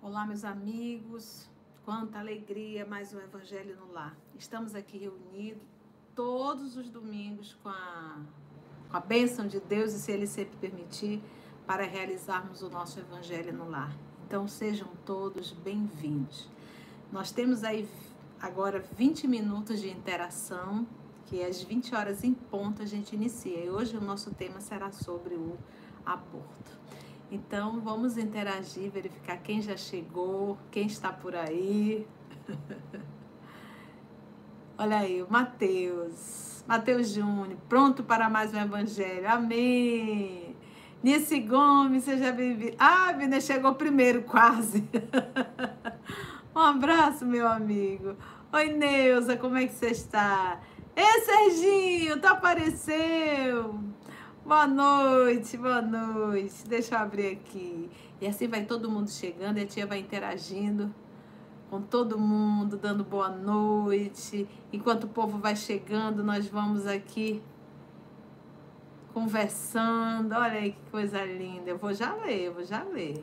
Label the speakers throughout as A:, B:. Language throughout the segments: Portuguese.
A: Olá, meus amigos. Quanta alegria, mais um Evangelho no Lar. Estamos aqui reunidos todos os domingos com a, com a bênção de Deus e, se Ele sempre permitir, para realizarmos o nosso Evangelho no Lar. Então, sejam todos bem-vindos. Nós temos aí agora 20 minutos de interação, que às 20 horas em ponto a gente inicia. E hoje o nosso tema será sobre o aborto. Então, vamos interagir, verificar quem já chegou, quem está por aí. Olha aí, o Mateus. Mateus Júnior, pronto para mais um evangelho. Amém. Nice Gomes, seja bem-vindo. Ah, Vina chegou primeiro, quase. um abraço, meu amigo. Oi, Neuza, como é que você está? Ei, Serginho, tu apareceu. Boa noite, boa noite. Deixa eu abrir aqui. E assim vai todo mundo chegando e a tia vai interagindo com todo mundo, dando boa noite. Enquanto o povo vai chegando, nós vamos aqui conversando. Olha aí que coisa linda. Eu vou já ler, eu vou já ler.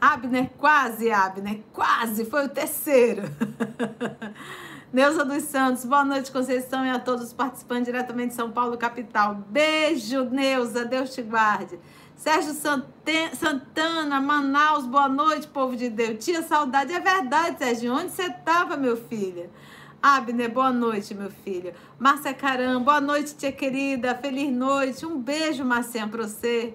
A: Abner, quase, Abner, quase, foi o terceiro. Neuza dos Santos, boa noite, Conceição, e a todos os participantes diretamente de São Paulo, capital. Beijo, Neuza, Deus te guarde. Sérgio Santana, Manaus, boa noite, povo de Deus. Tinha saudade, é verdade, Sérgio. Onde você estava, meu filho? Abner, boa noite, meu filho. Márcia Caram, boa noite, tia querida. Feliz noite. Um beijo, Marcinha, para você.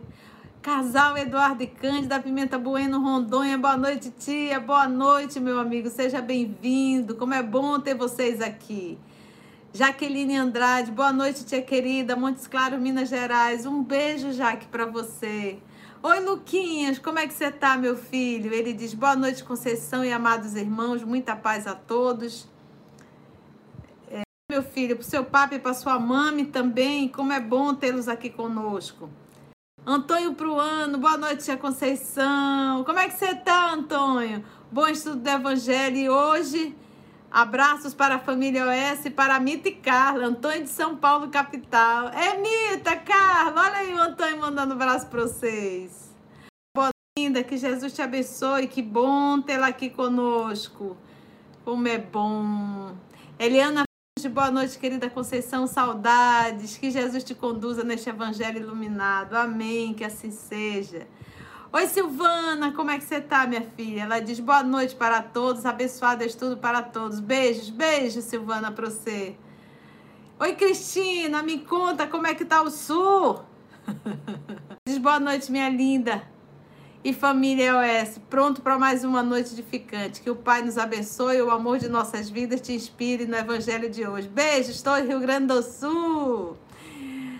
A: Casal Eduardo e Cândida, Pimenta Bueno, Rondônia. Boa noite, tia. Boa noite, meu amigo. Seja bem-vindo. Como é bom ter vocês aqui. Jaqueline Andrade, boa noite, tia querida. Montes Claros, Minas Gerais. Um beijo, Jaque, para você. Oi, Luquinhas, como é que você tá, meu filho? Ele diz: boa noite, Conceição e amados irmãos. Muita paz a todos. Meu filho, para o seu papo e para sua mãe também. Como é bom tê-los aqui conosco. Antônio Pruano, boa noite, tia Conceição. Como é que você tá, Antônio? Bom estudo do Evangelho. E hoje, abraços para a família OS, para a Mita e Carla, Antônio de São Paulo, capital. É Mita, Carla, olha aí o Antônio mandando um abraço para vocês. Boa linda, que Jesus te abençoe, que bom tê-la aqui conosco. Como é bom. Eliana Boa noite, querida Conceição. Saudades. Que Jesus te conduza neste evangelho iluminado. Amém. Que assim seja. Oi, Silvana. Como é que você tá, minha filha? Ela diz boa noite para todos. Abençoado estudo para todos. Beijos, beijos, Silvana, para você. Oi, Cristina. Me conta como é que tá o sul. diz boa noite, minha linda e família OS, pronto para mais uma noite edificante. Que o Pai nos abençoe, o amor de nossas vidas te inspire no Evangelho de hoje. Beijo, estou em Rio Grande do Sul.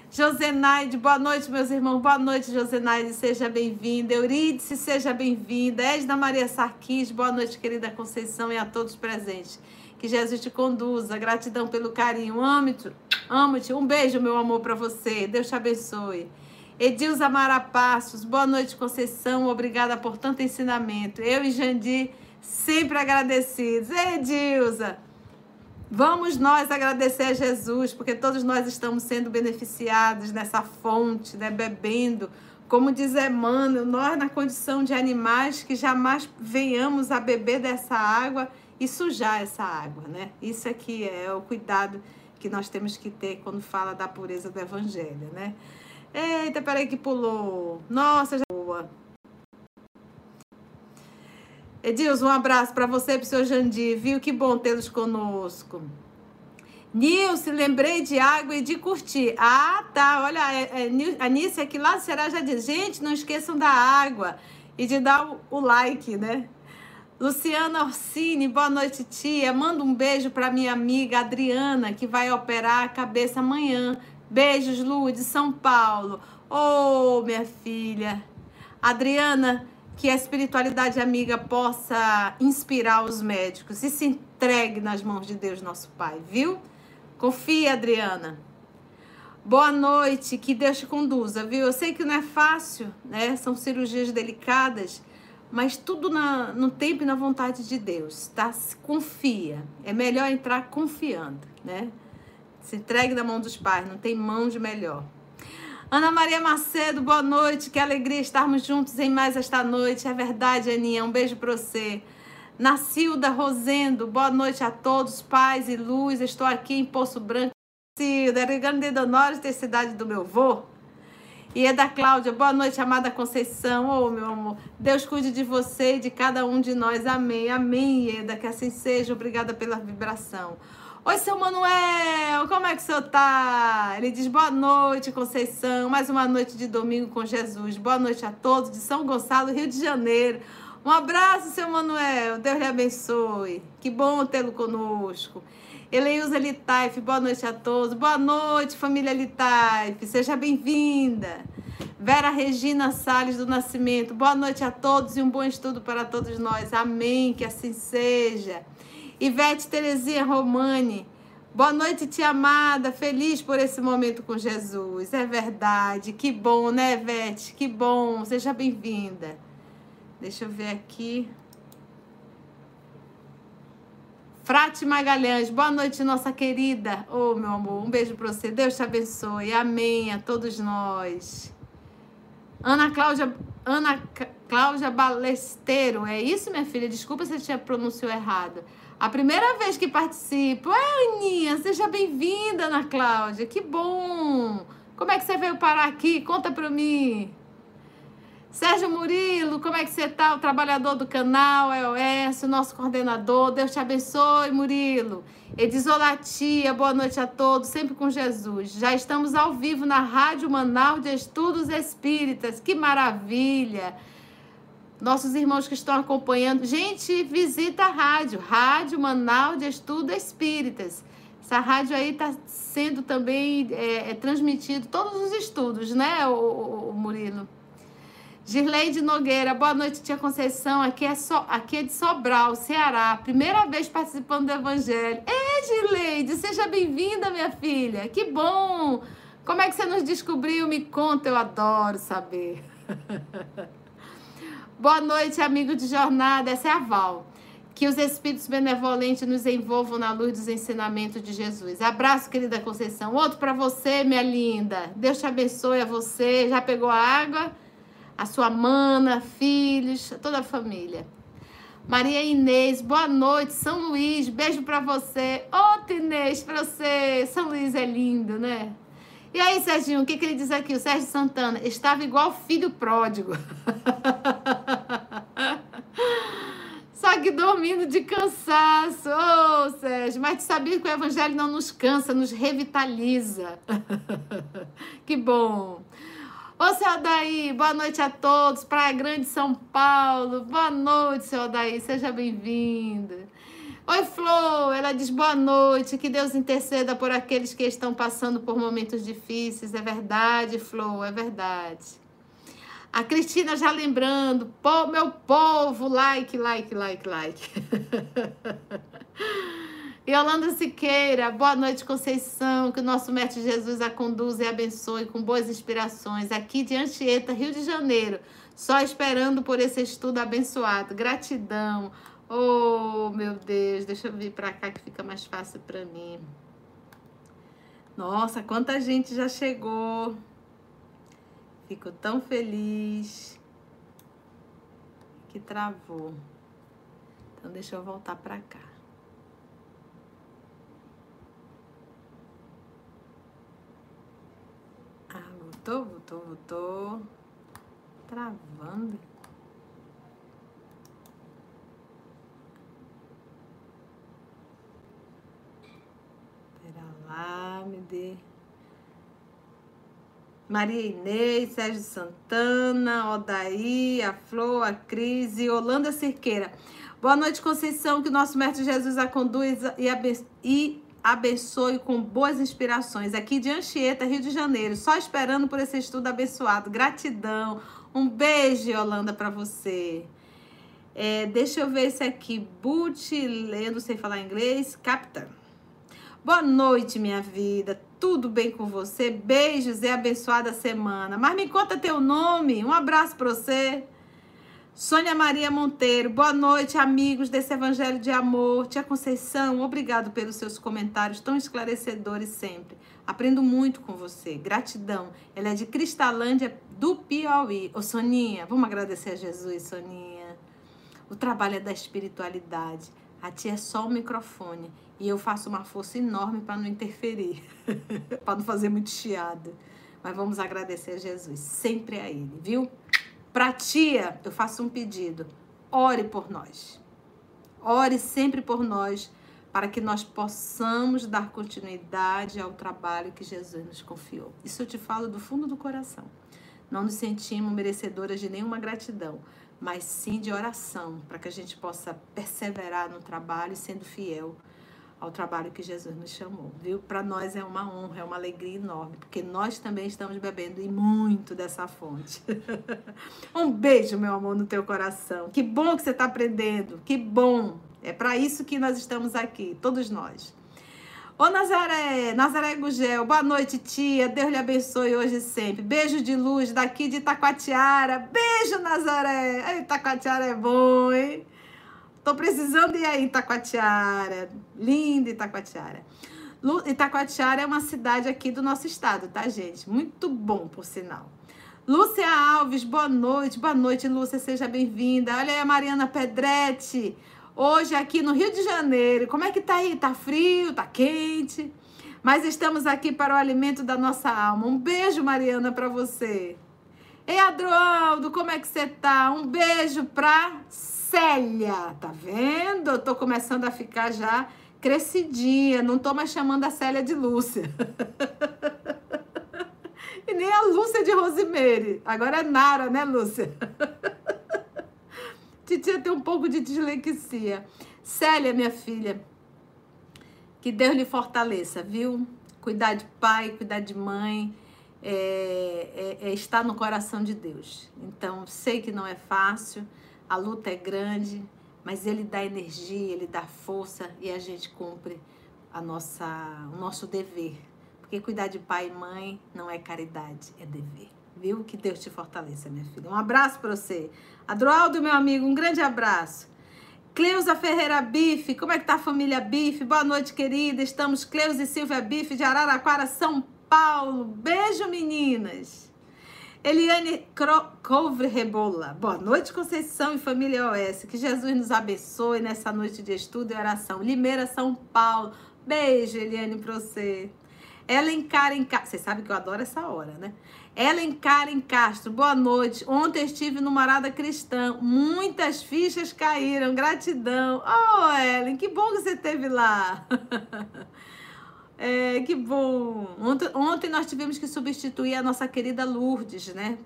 A: Josenaide, boa noite, meus irmãos. Boa noite, Josenaide, seja bem-vinda. Eurídice, seja bem-vinda. Edna Maria Sarquis, boa noite, querida Conceição e a todos presentes. Que Jesus te conduza. Gratidão pelo carinho. Amo-te. Amo-te. Um beijo, meu amor, para você. Deus te abençoe. Edilza Marapassos, boa noite, Conceição. Obrigada por tanto ensinamento. Eu e Jandir sempre agradecidos. Edilza, vamos nós agradecer a Jesus, porque todos nós estamos sendo beneficiados nessa fonte, né, bebendo. Como diz Emmanuel, nós na condição de animais que jamais venhamos a beber dessa água e sujar essa água, né? Isso aqui é o cuidado que nós temos que ter quando fala da pureza do evangelho, né? Eita, peraí que pulou. Nossa, já boa. Edilson, um abraço para você e para o seu Jandir, viu? Que bom tê-los conosco. Nilce, lembrei de água e de curtir. Ah, tá. Olha, é, é, a Nícia aqui lá será já diz, gente, não esqueçam da água e de dar o, o like, né? Luciana Orsini, boa noite, tia. Manda um beijo para minha amiga Adriana, que vai operar a cabeça amanhã. Beijos, Lu, de São Paulo. Oh, minha filha. Adriana, que a espiritualidade amiga possa inspirar os médicos e se entregue nas mãos de Deus, nosso Pai, viu? Confia, Adriana. Boa noite, que Deus te conduza, viu? Eu sei que não é fácil, né? São cirurgias delicadas, mas tudo na, no tempo e na vontade de Deus, tá? Confia. É melhor entrar confiando, né? Se entregue na mão dos pais, não tem mão de melhor. Ana Maria Macedo, boa noite. Que alegria estarmos juntos em mais esta noite. É verdade, Aninha. Um beijo para você. Nacilda Rosendo, boa noite a todos, paz e luz. Estou aqui em Poço Branco. Nacilda, regando de Donores, ter cidade do meu vô. E é da Cláudia, boa noite, amada Conceição. Oh, meu amor, Deus cuide de você e de cada um de nós. Amém, amém, Ieda, que assim seja. Obrigada pela vibração. Oi, seu Manuel, como é que o senhor tá? Ele diz boa noite, Conceição. Mais uma noite de domingo com Jesus. Boa noite a todos de São Gonçalo, Rio de Janeiro. Um abraço, seu Manuel. Deus lhe abençoe. Que bom tê-lo conosco. Eleusa Litaif, boa noite a todos. Boa noite, família Litaif. Seja bem-vinda. Vera Regina Sales do Nascimento, boa noite a todos e um bom estudo para todos nós. Amém, que assim seja. Ivete Terezinha Romani. Boa noite, tia amada. Feliz por esse momento com Jesus. É verdade. Que bom, né, Ivete? Que bom. Seja bem-vinda. Deixa eu ver aqui. Frate Magalhães, boa noite, nossa querida. Ô, oh, meu amor, um beijo para você. Deus te abençoe. Amém a todos nós. Ana Cláudia, Ana Cláudia Balesteiro, é isso, minha filha? Desculpa se eu tinha pronunciado errado. A primeira vez que participo. É, Aninha, seja bem-vinda, Ana Cláudia. Que bom! Como é que você veio parar aqui? Conta pra mim. Sérgio Murilo, como é que você tá? O trabalhador do canal, EOS, o nosso coordenador. Deus te abençoe, Murilo. Edisolatia, boa noite a todos, sempre com Jesus. Já estamos ao vivo na Rádio Manaus de Estudos Espíritas. Que maravilha! Nossos irmãos que estão acompanhando. Gente, visita a rádio, Rádio Manaus de Estudo Espíritas. Essa rádio aí está sendo também é, é, transmitido todos os estudos, né, o, o, o Murilo? Girleide Nogueira, boa noite, tia Conceição. Aqui é, so, aqui é de Sobral, Ceará. Primeira vez participando do Evangelho. É, Girleide, seja bem-vinda, minha filha. Que bom! Como é que você nos descobriu? Me conta, eu adoro saber. Boa noite, amigo de jornada. Essa é a Val. Que os espíritos benevolentes nos envolvam na luz dos ensinamentos de Jesus. Abraço, querida Conceição. Outro para você, minha linda. Deus te abençoe a você. Já pegou a água? A sua mana, filhos, toda a família. Maria Inês, boa noite. São Luís, beijo para você. Outra Inês para você. São Luís é lindo, né? E aí, Serginho, o que, que ele diz aqui? O Sérgio Santana estava igual filho pródigo. Só que dormindo de cansaço. Ô, oh, Sérgio, mas tu sabia que o evangelho não nos cansa, nos revitaliza. que bom. Ô, seu Odaí, boa noite a todos. Praia Grande, São Paulo. Boa noite, seu Odaí. Seja bem-vindo. Oi, Flor, ela diz boa noite, que Deus interceda por aqueles que estão passando por momentos difíceis. É verdade, Flor, é verdade. A Cristina já lembrando, pô, meu povo, like, like, like, like. Yolanda Siqueira, boa noite, Conceição. Que o nosso Mestre Jesus a conduza e abençoe com boas inspirações. Aqui de Anchieta, Rio de Janeiro. Só esperando por esse estudo abençoado. Gratidão. Oh, meu Deus, deixa eu vir para cá que fica mais fácil para mim. Nossa, quanta gente já chegou. Fico tão feliz que travou. Então deixa eu voltar para cá. Ah, voltou, voltou, voltou. Travando. Lá, me dê. Maria Inês, Sérgio Santana, Odaí, a Flor, a Cris e Holanda Cirqueira. Boa noite, Conceição, que o nosso Mestre Jesus a conduz e abençoe com boas inspirações. Aqui de Anchieta, Rio de Janeiro, só esperando por esse estudo abençoado. Gratidão. Um beijo, Holanda, para você. É, deixa eu ver esse aqui. Boot, eu não sei falar inglês. Captain. Boa noite, minha vida. tudo bem com você? Beijos e abençoada semana. Mas me conta teu nome. Um abraço para você. Sônia Maria Monteiro, boa noite, amigos desse Evangelho de Amor. Tia Conceição, obrigado pelos seus comentários tão esclarecedores sempre. Aprendo muito com você. Gratidão. Ela é de Cristalândia, do Piauí. Ô, Soninha, vamos agradecer a Jesus, Soninha. O trabalho é da espiritualidade. A tia é só o microfone. E eu faço uma força enorme para não interferir, para não fazer muito chiado. Mas vamos agradecer a Jesus, sempre a Ele, viu? Para tia, eu faço um pedido: ore por nós. Ore sempre por nós, para que nós possamos dar continuidade ao trabalho que Jesus nos confiou. Isso eu te falo do fundo do coração. Não nos sentimos merecedoras de nenhuma gratidão, mas sim de oração, para que a gente possa perseverar no trabalho sendo fiel ao trabalho que Jesus nos chamou, viu? Para nós é uma honra, é uma alegria enorme, porque nós também estamos bebendo e muito dessa fonte. um beijo, meu amor, no teu coração. Que bom que você está aprendendo, que bom. É para isso que nós estamos aqui, todos nós. Ô Nazaré, Nazaré Gugel, boa noite, tia. Deus lhe abençoe hoje e sempre. Beijo de luz daqui de Itacoatiara. Beijo, Nazaré. Itacoatiara é bom, hein? Tô precisando ir aí Itacoatiara. Linda Itacoatiara. Itacoatiara é uma cidade aqui do nosso estado, tá, gente? Muito bom, por sinal. Lúcia Alves, boa noite. Boa noite, Lúcia, seja bem-vinda. Olha aí a Mariana Pedretti. Hoje aqui no Rio de Janeiro. Como é que tá aí? Tá frio? Tá quente? Mas estamos aqui para o alimento da nossa alma. Um beijo, Mariana, para você. Ei, Adroaldo, como é que você tá? Um beijo pra Célia, tá vendo? Eu tô começando a ficar já crescidinha, não tô mais chamando a Célia de Lúcia. e nem a Lúcia de Rosemary. Agora é Nara, né, Lúcia? Titia tem um pouco de dislexia. Célia, minha filha, que Deus lhe fortaleça, viu? Cuidar de pai, cuidar de mãe, é, é, é estar no coração de Deus. Então, sei que não é fácil, a luta é grande, mas ele dá energia, ele dá força e a gente cumpre a nossa, o nosso dever. Porque cuidar de pai e mãe não é caridade, é dever. Viu? Que Deus te fortaleça, minha filha. Um abraço para você. Adroaldo, meu amigo, um grande abraço. Cleusa Ferreira Bife, como é que tá a família Bife? Boa noite, querida. Estamos Cleusa e Silvia Bife de Araraquara, São Paulo. Beijo, meninas. Eliane Couvre Rebola. Boa noite, Conceição e família OS. Que Jesus nos abençoe nessa noite de estudo e oração. Limeira, São Paulo. Beijo, Eliane, pra você. Ellen Karen Castro. Você sabe que eu adoro essa hora, né? Ellen Karen Castro, boa noite. Ontem estive no Morada Cristã. Muitas fichas caíram. Gratidão. Oh, Ellen, que bom que você esteve lá. É, que bom! Ontem, ontem nós tivemos que substituir a nossa querida Lourdes, né?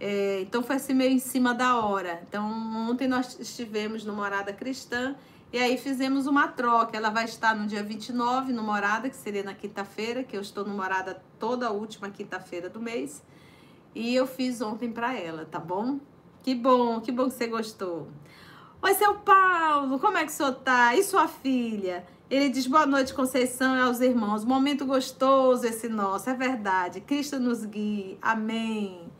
A: É, então foi assim meio em cima da hora. Então ontem nós estivemos no Morada Cristã e aí fizemos uma troca. Ela vai estar no dia 29 no Morada, que seria na quinta-feira, que eu estou no Morada toda a última quinta-feira do mês. E eu fiz ontem para ela, tá bom? Que bom, que bom que você gostou. Oi, seu Paulo, como é que o senhor tá? E sua filha? Ele diz boa noite, Conceição e aos irmãos. Momento gostoso esse nosso, é verdade. Cristo nos guie. Amém.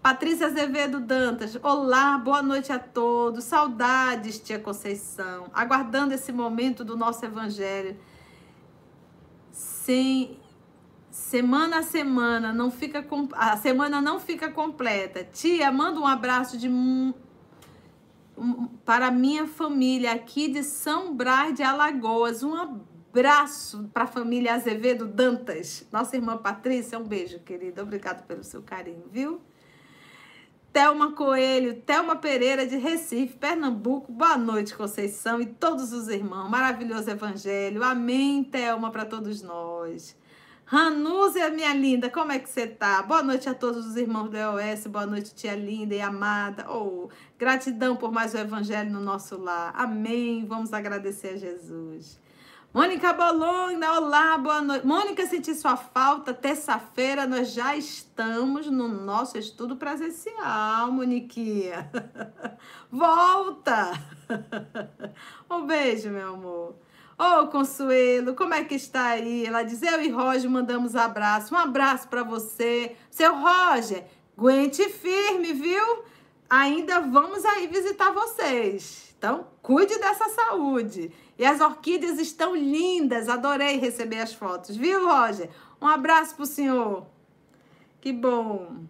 A: Patrícia Azevedo Dantas, olá, boa noite a todos. Saudades, tia Conceição. Aguardando esse momento do nosso evangelho. Sem semana a semana não fica a semana não fica completa. Tia, manda um abraço de para minha família aqui de São Brás de Alagoas. Um abraço para a família Azevedo Dantas. Nossa irmã Patrícia, um beijo, querida. Obrigado pelo seu carinho, viu? Thelma Coelho, Thelma Pereira de Recife, Pernambuco. Boa noite, Conceição e todos os irmãos. Maravilhoso evangelho. Amém, Thelma, para todos nós. Ranúzia, minha linda, como é que você tá? Boa noite a todos os irmãos do EOS, boa noite, tia linda e amada. Oh, gratidão por mais o evangelho no nosso lar. Amém. Vamos agradecer a Jesus. Mônica Bolonha, olá, boa noite. Mônica, senti sua falta. Terça-feira nós já estamos no nosso estudo presencial, Moniquinha. Volta! Um beijo, meu amor. Ô, oh, Consuelo, como é que está aí? Ela diz: Eu e Roger mandamos abraço. Um abraço para você. Seu Roger, aguente firme, viu? Ainda vamos aí visitar vocês. Então, cuide dessa saúde. E as orquídeas estão lindas. Adorei receber as fotos, viu, Roger? Um abraço pro senhor. Que bom.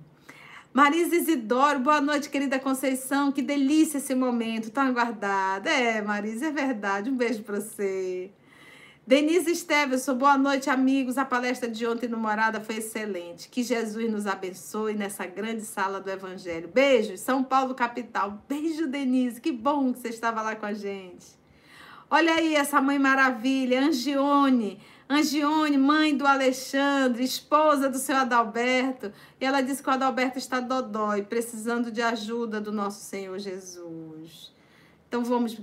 A: Marisa Isidoro, boa noite, querida Conceição. Que delícia esse momento, tão aguardado. É, Marisa, é verdade. Um beijo para você. Denise Stevenson, boa noite, amigos. A palestra de ontem no Morada foi excelente. Que Jesus nos abençoe nessa grande sala do Evangelho. Beijo, São Paulo, capital. Beijo, Denise. Que bom que você estava lá com a gente. Olha aí essa mãe maravilha, Angione. Angione, mãe do Alexandre, esposa do seu Adalberto. E ela disse que o Adalberto está dodói, precisando de ajuda do nosso Senhor Jesus. Então vamos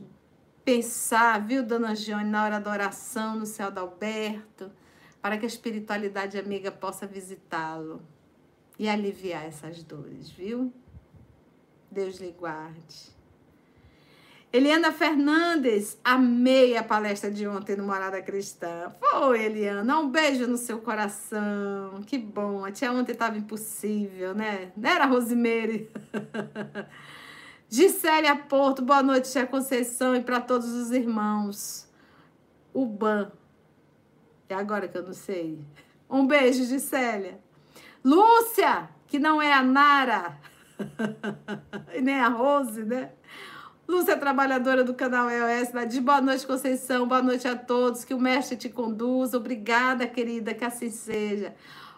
A: pensar, viu, dona Angione, na hora da oração no seu Adalberto, para que a espiritualidade amiga possa visitá-lo e aliviar essas dores, viu? Deus lhe guarde. Eliana Fernandes, amei a palestra de ontem no Morada Cristã. Foi, Eliana, um beijo no seu coração. Que bom. A tia ontem estava impossível, né? Não era Rosimeire. Gisélia Porto, boa noite, tia Conceição, e para todos os irmãos. Uban. É agora que eu não sei. Um beijo, Gisélia. Lúcia, que não é a Nara. e nem a Rose, né? Lúcia, trabalhadora do canal EOS, diz boa noite, Conceição, boa noite a todos, que o mestre te conduza. Obrigada, querida, que assim seja.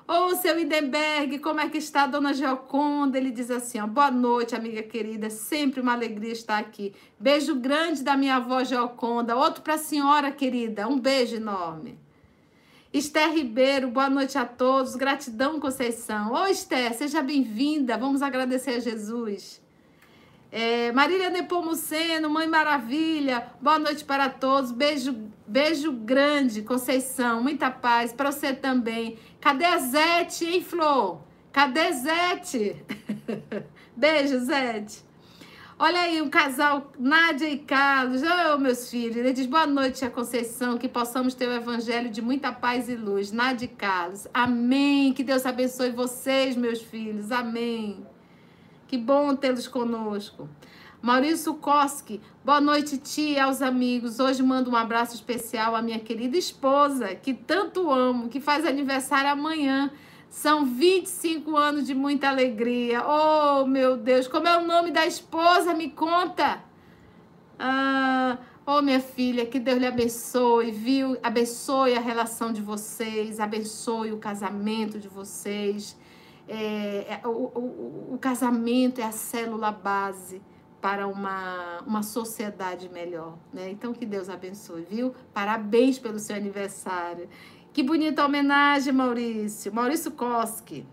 A: Ô, seu Idenberg, como é que está a dona Geoconda? Ele diz assim, ó, boa noite, amiga querida, sempre uma alegria estar aqui. Beijo grande da minha avó Geoconda, outro para a senhora, querida, um beijo enorme. Esther Ribeiro, boa noite a todos, gratidão, Conceição. Ô, Esther, seja bem-vinda, vamos agradecer a Jesus. É, Marília Nepomuceno, Mãe Maravilha, boa noite para todos. Beijo, beijo grande, Conceição. Muita paz para você também. Cadê a Zete, hein, Flor? Cadê Zete? beijo, Zete. Olha aí, um casal, Nádia e Carlos. Oh, meus filhos. Ele diz boa noite, a Conceição. Que possamos ter o evangelho de muita paz e luz. Nádia e Carlos. Amém. Que Deus abençoe vocês, meus filhos. Amém. Que bom tê-los conosco. Maurício Koski, boa noite, tia, aos amigos. Hoje mando um abraço especial à minha querida esposa, que tanto amo, que faz aniversário amanhã. São 25 anos de muita alegria. Oh, meu Deus, como é o nome da esposa? Me conta. Ah, oh, minha filha, que Deus lhe abençoe, viu? Abençoe a relação de vocês, abençoe o casamento de vocês. É, é, o, o, o casamento é a célula base para uma, uma sociedade melhor, né? Então que Deus abençoe, viu? Parabéns pelo seu aniversário. Que bonita homenagem, Maurício. Maurício Koski.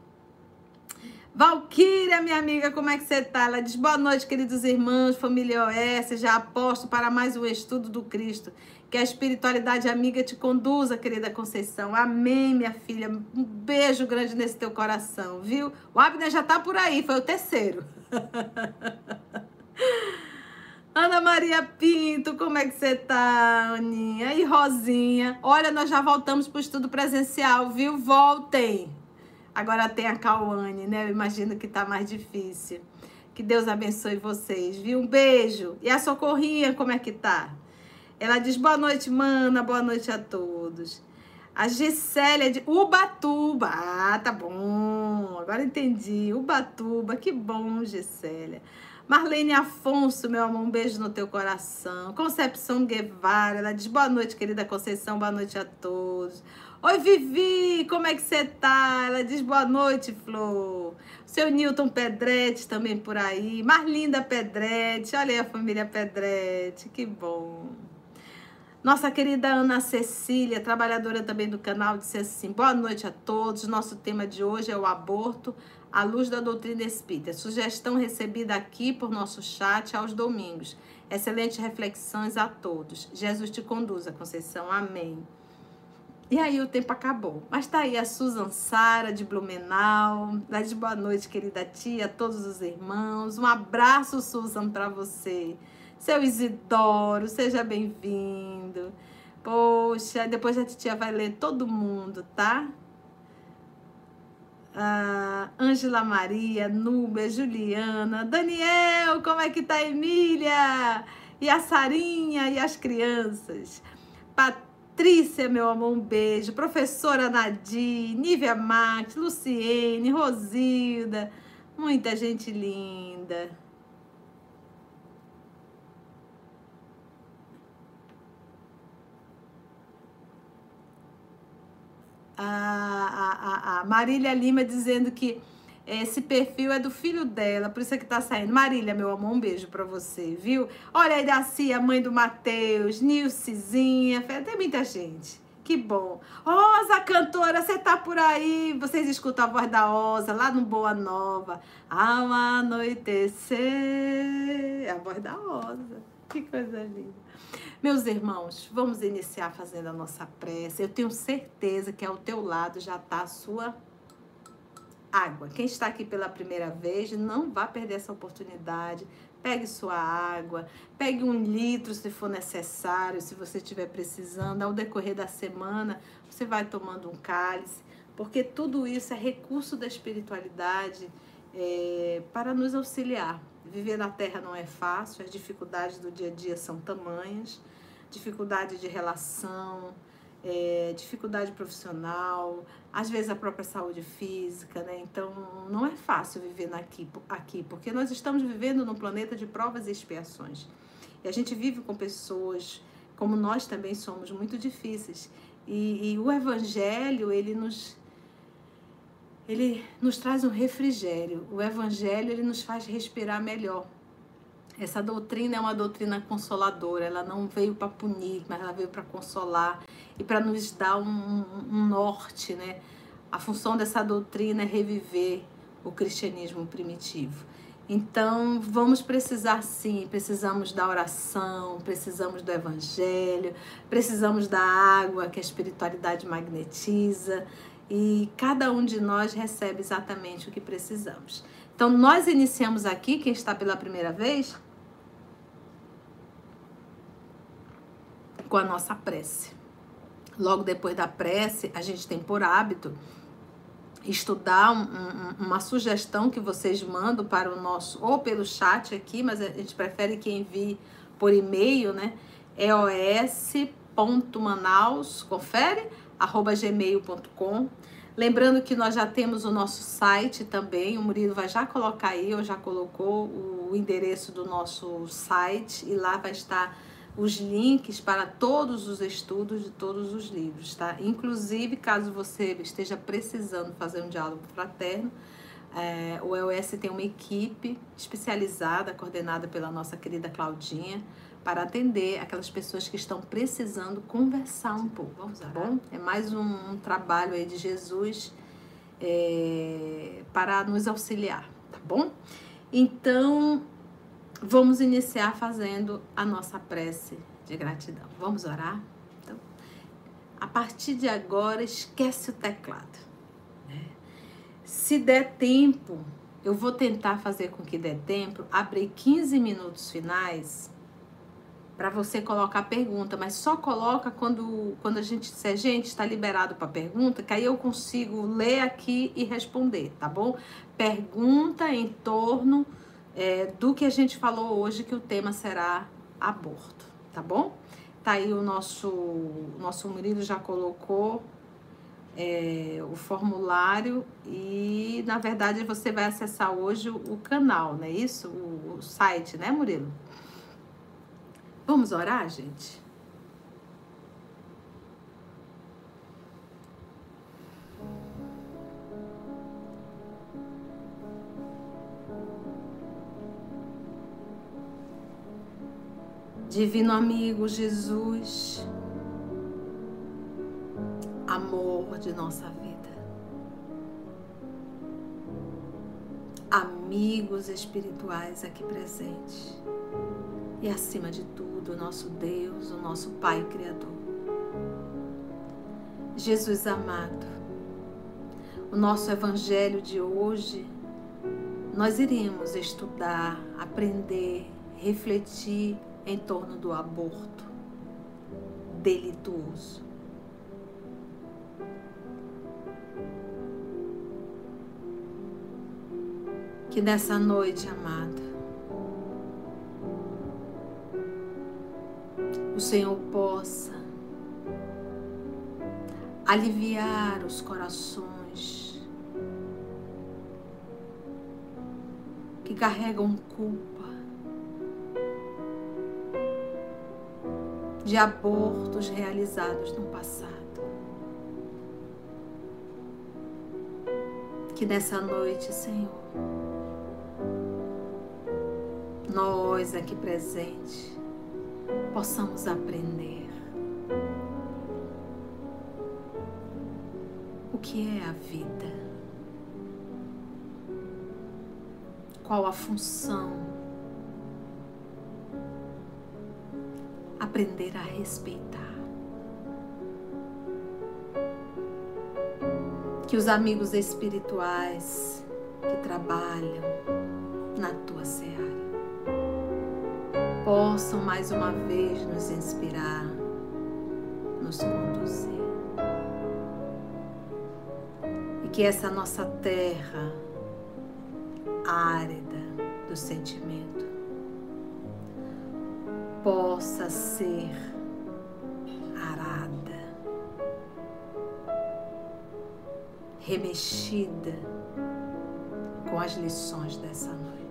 A: Valquíria, minha amiga, como é que você tá? Ela diz: boa noite, queridos irmãos, família OS. Já aposto para mais um estudo do Cristo. Que a espiritualidade amiga te conduza, querida Conceição. Amém, minha filha. Um beijo grande nesse teu coração, viu? O Abner já tá por aí, foi o terceiro. Ana Maria Pinto, como é que você tá, Aninha? E Rosinha? Olha, nós já voltamos para o estudo presencial, viu? Voltem! Agora tem a Cauane, né? Eu imagino que tá mais difícil. Que Deus abençoe vocês, viu? Um beijo. E a Socorrinha, como é que tá? Ela diz boa noite, mana, boa noite a todos. A Gisélia de Ubatuba. Ah, tá bom. Agora entendi. Ubatuba, que bom, Gisélia. Marlene Afonso, meu amor, um beijo no teu coração. Concepção Guevara, ela diz boa noite, querida Conceição, boa noite a todos. Oi, Vivi, como é que você tá? Ela diz boa noite, Flor. Seu Newton Pedretti também por aí. Marlinda Pedretti, olha aí a família Pedretti, que bom. Nossa querida Ana Cecília, trabalhadora também do canal, disse assim: boa noite a todos. Nosso tema de hoje é o aborto à luz da doutrina espírita. Sugestão recebida aqui por nosso chat aos domingos. Excelentes reflexões a todos. Jesus te conduza, Conceição. Amém. E aí o tempo acabou. Mas tá aí a Susan Sara de Blumenau. Dá de boa noite, querida tia, a todos os irmãos. Um abraço, Susan, para você. Seu Isidoro, seja bem-vindo. Poxa, depois a titia vai ler todo mundo, tá? Ângela ah, Maria, Núbia, Juliana, Daniel, como é que tá Emília? E a Sarinha e as crianças. Patrícia, meu amor, um beijo. Professora Nadir, Nívia Max, Luciene, Rosilda, muita gente linda. A, a, a Marília Lima dizendo que esse perfil é do filho dela, por isso é que tá saindo. Marília, meu amor, um beijo pra você, viu? Olha aí, Dacia, mãe do Matheus, Nilcezinha, tem muita gente. Que bom. Osa, cantora, você tá por aí? Vocês escutam a voz da Osa lá no Boa Nova. Ao anoitecer. É a voz da Osa. Que coisa linda. Meus irmãos, vamos iniciar fazendo a nossa prece. Eu tenho certeza que ao teu lado já está a sua água. Quem está aqui pela primeira vez, não vá perder essa oportunidade. Pegue sua água, pegue um litro se for necessário, se você estiver precisando. Ao decorrer da semana, você vai tomando um cálice, porque tudo isso é recurso da espiritualidade é, para nos auxiliar. Viver na Terra não é fácil, as dificuldades do dia a dia são tamanhas dificuldade de relação, é, dificuldade profissional, às vezes a própria saúde física, né? Então não é fácil viver aqui, aqui, porque nós estamos vivendo num planeta de provas e expiações. E a gente vive com pessoas, como nós também somos, muito difíceis. E, e o Evangelho, ele nos ele nos traz um refrigério. O evangelho ele nos faz respirar melhor. Essa doutrina é uma doutrina consoladora, ela não veio para punir, mas ela veio para consolar e para nos dar um, um, norte, né? A função dessa doutrina é reviver o cristianismo primitivo. Então, vamos precisar sim, precisamos da oração, precisamos do evangelho, precisamos da água que a espiritualidade magnetiza e cada um de nós recebe exatamente o que precisamos. Então, nós iniciamos aqui, quem está pela primeira vez, com a nossa prece. Logo depois da prece, a gente tem por hábito estudar um, um, uma sugestão que vocês mandam para o nosso, ou pelo chat aqui, mas a gente prefere que envie por e-mail, né? eos.manaus, confere, gmail.com. Lembrando que nós já temos o nosso site também, o Murilo vai já colocar aí, ou já colocou o endereço do nosso site, e lá vai estar os links para todos os estudos de todos os livros, tá? Inclusive, caso você esteja precisando fazer um diálogo fraterno, é, o EOS tem uma equipe especializada, coordenada pela nossa querida Claudinha, para atender aquelas pessoas que estão precisando conversar um pouco, Vamos tá bom? É mais um, um trabalho aí de Jesus é, para nos auxiliar, tá bom? Então, Vamos iniciar fazendo a nossa prece de gratidão. Vamos orar? Então, a partir de agora, esquece o teclado. Né? Se der tempo, eu vou tentar fazer com que dê tempo, abrir 15 minutos finais para você colocar pergunta, mas só coloca quando, quando a gente se gente está liberado para pergunta, que aí eu consigo ler aqui e responder, tá bom? Pergunta em torno é, do que a gente falou hoje, que o tema será aborto, tá bom? Tá aí o nosso, o nosso Murilo já colocou é, o formulário e, na verdade, você vai acessar hoje o, o canal, não é isso? O, o site, né, Murilo? Vamos orar, gente? Divino amigo Jesus, amor de nossa vida, amigos espirituais aqui presentes e acima de tudo, o nosso Deus, o nosso Pai Criador. Jesus amado, o nosso Evangelho de hoje, nós iremos estudar, aprender, refletir em torno do aborto. delituoso. Que nessa noite, amado, o Senhor possa aliviar os corações que carregam culpa de abortos realizados no passado. Que nessa noite, Senhor, nós aqui presentes possamos aprender o que é a vida, qual a função aprender a respeitar. Que os amigos espirituais que trabalham na tua seara possam mais uma vez nos inspirar, nos conduzir. E que essa nossa terra árida do sentimento possa ser arada, remexida com as lições dessa noite.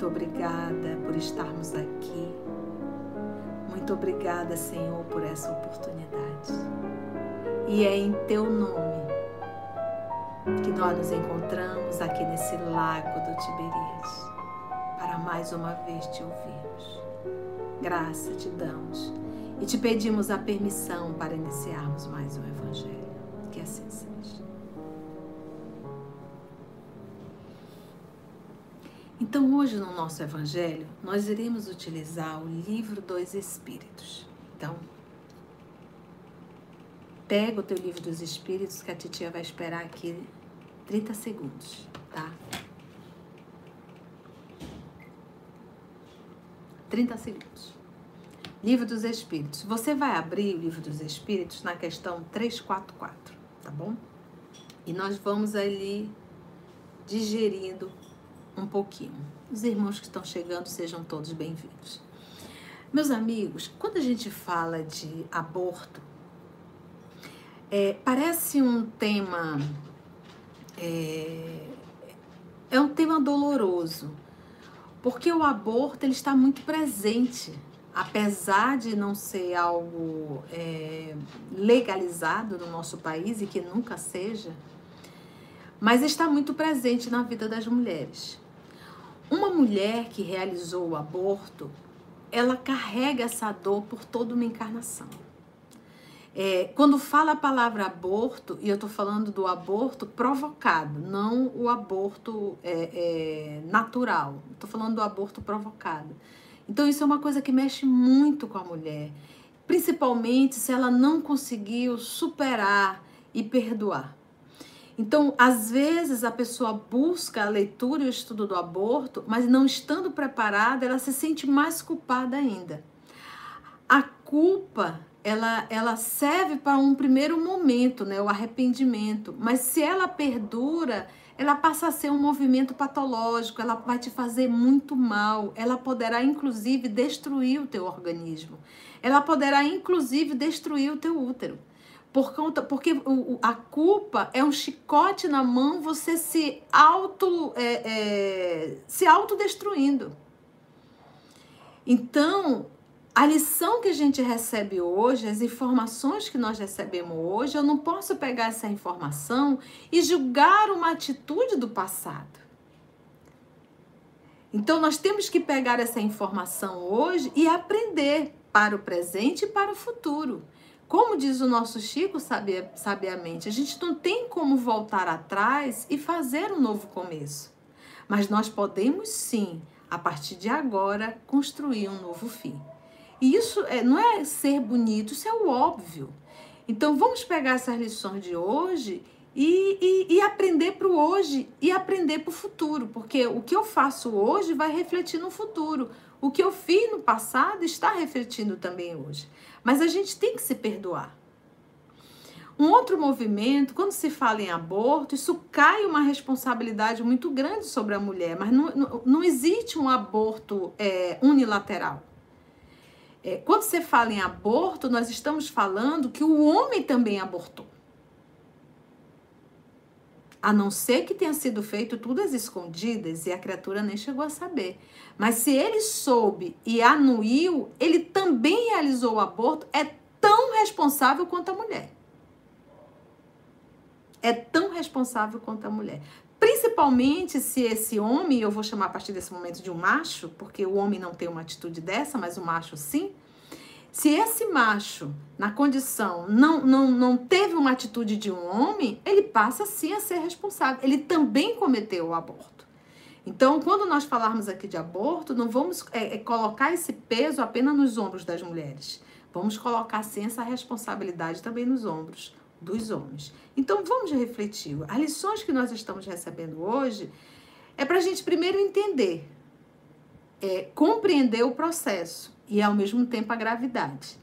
A: Muito obrigada por estarmos aqui. Muito obrigada, Senhor, por essa oportunidade. E é em teu nome que nós nos encontramos aqui nesse lago do Tiberíades para mais uma vez te ouvirmos. Graça te damos e te pedimos a permissão para iniciarmos mais um Evangelho. Que assim seja. Hoje no nosso Evangelho, nós iremos utilizar o livro dos Espíritos. Então, pega o teu livro dos Espíritos que a titia vai esperar aqui 30 segundos, tá? 30 segundos. Livro dos Espíritos. Você vai abrir o Livro dos Espíritos na questão 344, tá bom? E nós vamos ali digerindo um pouquinho. Os irmãos que estão chegando, sejam todos bem-vindos. Meus amigos, quando a gente fala de aborto, é, parece um tema. É, é um tema doloroso porque o aborto ele está muito presente, apesar de não ser algo é, legalizado no nosso país e que nunca seja, mas está muito presente na vida das mulheres. Uma mulher que realizou o aborto, ela carrega essa dor por toda uma encarnação. É, quando fala a palavra aborto, e eu estou falando do aborto provocado, não o aborto é, é, natural, estou falando do aborto provocado. Então, isso é uma coisa que mexe muito com a mulher, principalmente se ela não conseguiu superar e perdoar. Então, às vezes a pessoa busca a leitura e o estudo do aborto, mas não estando preparada, ela se sente mais culpada ainda. A culpa ela, ela serve para um primeiro momento, né, o arrependimento, mas se ela perdura, ela passa a ser um movimento patológico, ela vai te fazer muito mal, ela poderá inclusive destruir o teu organismo, ela poderá inclusive destruir o teu útero. Por conta, porque a culpa é um chicote na mão, você se auto é, é, se autodestruindo. Então, a lição que a gente recebe hoje, as informações que nós recebemos hoje, eu não posso pegar essa informação e julgar uma atitude do passado. Então nós temos que pegar essa informação hoje e aprender para o presente e para o futuro. Como diz o nosso Chico sabiamente, a gente não tem como voltar atrás e fazer um novo começo. Mas nós podemos sim, a partir de agora, construir um novo fim. E isso é, não é ser bonito, isso é o óbvio. Então vamos pegar essas lições de hoje e, e, e aprender para o hoje e aprender para o futuro, porque o que eu faço hoje vai refletir no futuro. O que eu fiz no passado está refletindo também hoje. Mas a gente tem que se perdoar. Um outro movimento, quando se fala em aborto, isso cai uma responsabilidade muito grande sobre a mulher, mas não, não, não existe um aborto é, unilateral. É, quando você fala em aborto, nós estamos falando que o homem também abortou. A não ser que tenha sido feito tudo às escondidas e a criatura nem chegou a saber. Mas se ele soube e anuiu, ele também realizou o aborto, é tão responsável quanto a mulher é tão responsável quanto a mulher. Principalmente se esse homem, eu vou chamar a partir desse momento de um macho, porque o homem não tem uma atitude dessa, mas o macho sim. Se esse macho, na condição, não, não, não teve uma atitude de um homem, ele passa sim a ser responsável. Ele também cometeu o aborto. Então, quando nós falarmos aqui de aborto, não vamos é, é, colocar esse peso apenas nos ombros das mulheres. Vamos colocar sim essa responsabilidade também nos ombros dos homens. Então vamos refletir. As lições que nós estamos recebendo hoje é para a gente primeiro entender, é, compreender o processo e ao mesmo tempo a gravidade.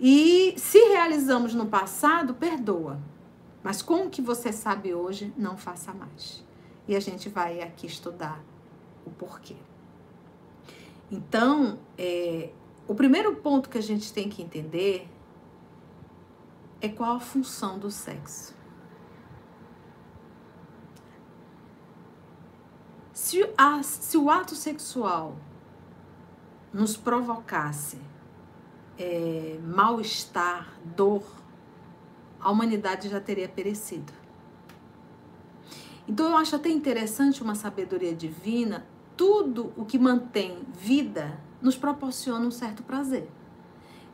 A: E se realizamos no passado, perdoa. Mas com o que você sabe hoje, não faça mais. E a gente vai aqui estudar o porquê. Então, é, o primeiro ponto que a gente tem que entender é qual a função do sexo. Se, a, se o ato sexual nos provocasse é, mal-estar, dor, a humanidade já teria perecido. Então eu acho até interessante uma sabedoria divina, tudo o que mantém vida nos proporciona um certo prazer.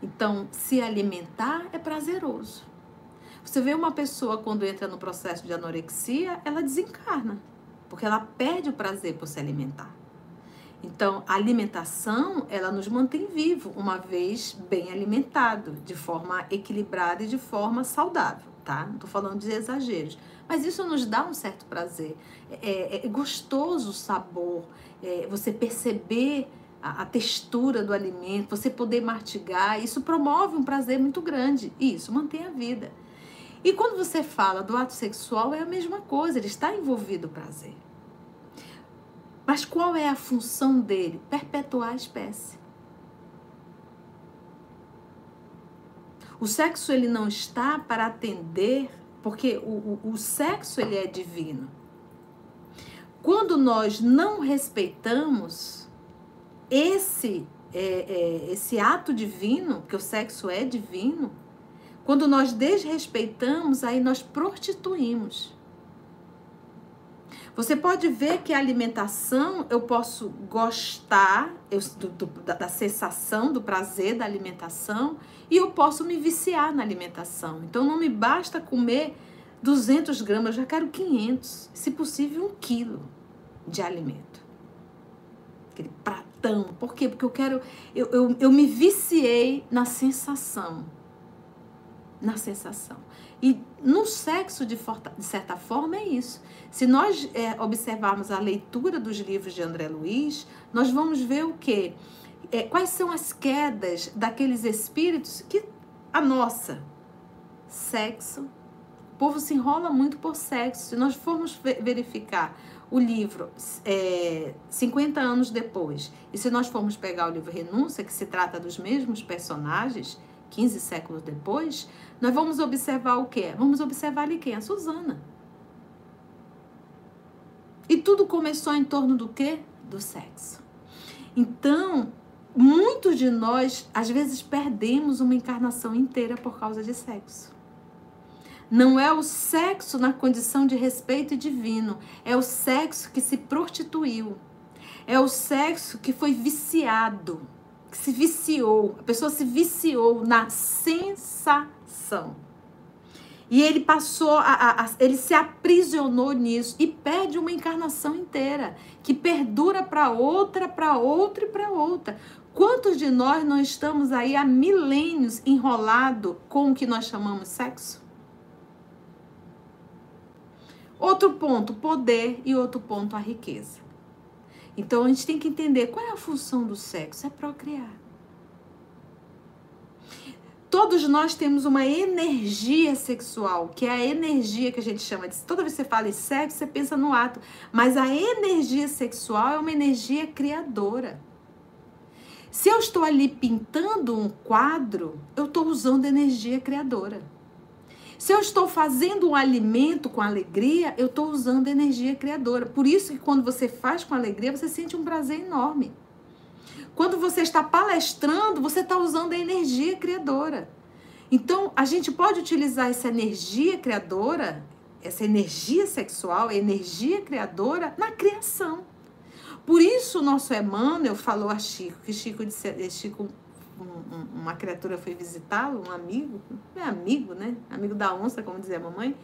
A: Então, se alimentar é prazeroso. Você vê uma pessoa quando entra no processo de anorexia, ela desencarna, porque ela perde o prazer por se alimentar. Então, a alimentação, ela nos mantém vivo, uma vez bem alimentado, de forma equilibrada e de forma saudável, tá? Não tô falando de exageros. Mas isso nos dá um certo prazer. É, é, é gostoso o sabor, é, você perceber a, a, textura do alimento, você poder mastigar, isso promove um prazer muito grande. E isso mantém a vida. E quando você fala do ato sexual, é a mesma coisa, ele está envolvido o prazer. Mas qual é a função dele? Perpetuar a espécie. O sexo ele não está para atender, porque o, o, o sexo ele é divino. Quando nós não respeitamos esse é, é, esse ato divino, que o sexo é divino, quando nós desrespeitamos, aí nós prostituímos. Você pode ver que a alimentação, eu posso gostar eu, do, do, da, da sensação, do prazer da alimentação, e eu posso me viciar na alimentação. Então não me basta comer 200 gramas, eu já quero 500, se possível um quilo de alimento. Aquele prato tão. Por quê? Porque eu quero. Eu, eu, eu me viciei na sensação. Na sensação. E no sexo, de, de certa forma, é isso. Se nós é, observarmos a leitura dos livros de André Luiz, nós vamos ver o quê? É, quais são as quedas daqueles espíritos que a nossa sexo. O povo se enrola muito por sexo. Se nós formos verificar o livro é, 50 anos depois, e se nós formos pegar o livro Renúncia, que se trata dos mesmos personagens, 15 séculos depois, nós vamos observar o quê? Vamos observar ali quem? A Susana. E tudo começou em torno do quê? Do sexo. Então, muitos de nós, às vezes, perdemos uma encarnação inteira por causa de sexo. Não é o sexo na condição de respeito divino, é o sexo que se prostituiu. É o sexo que foi viciado, que se viciou. A pessoa se viciou na sensação. E ele passou, a, a, a, ele se aprisionou nisso e perde uma encarnação inteira, que perdura para outra, para outra e para outra. Quantos de nós não estamos aí há milênios enrolado com o que nós chamamos sexo? Outro ponto, poder e outro ponto, a riqueza. Então a gente tem que entender qual é a função do sexo: é procriar. Todos nós temos uma energia sexual, que é a energia que a gente chama de. Toda vez que você fala em sexo, você pensa no ato. Mas a energia sexual é uma energia criadora. Se eu estou ali pintando um quadro, eu estou usando energia criadora. Se eu estou fazendo um alimento com alegria, eu estou usando energia criadora. Por isso que quando você faz com alegria, você sente um prazer enorme. Quando você está palestrando, você está usando a energia criadora. Então, a gente pode utilizar essa energia criadora, essa energia sexual, energia criadora na criação. Por isso, o nosso Emmanuel falou a Chico, que Chico disse, Chico um, uma criatura foi visitá-lo, um amigo, é amigo, né? Amigo da onça, como dizia a mamãe,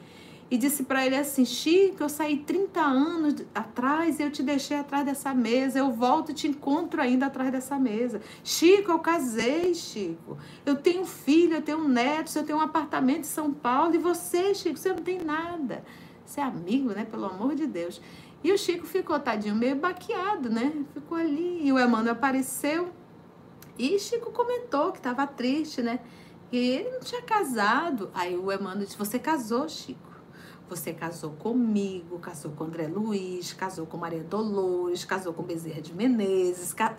A: e disse para ele assim: Chico, eu saí 30 anos atrás e eu te deixei atrás dessa mesa. Eu volto e te encontro ainda atrás dessa mesa. Chico, eu casei, Chico. Eu tenho filho, eu tenho um neto, eu tenho um apartamento em São Paulo. E você, Chico, você não tem nada. Você é amigo, né? Pelo amor de Deus. E o Chico ficou, tadinho, meio baqueado, né? Ficou ali. E o Emmanuel apareceu. E Chico comentou que estava triste, né? E ele não tinha casado. Aí o Emmanuel disse: Você casou, Chico. Você casou comigo, casou com André Luiz, casou com Maria Dolores, casou com Bezerra de Menezes. Ca...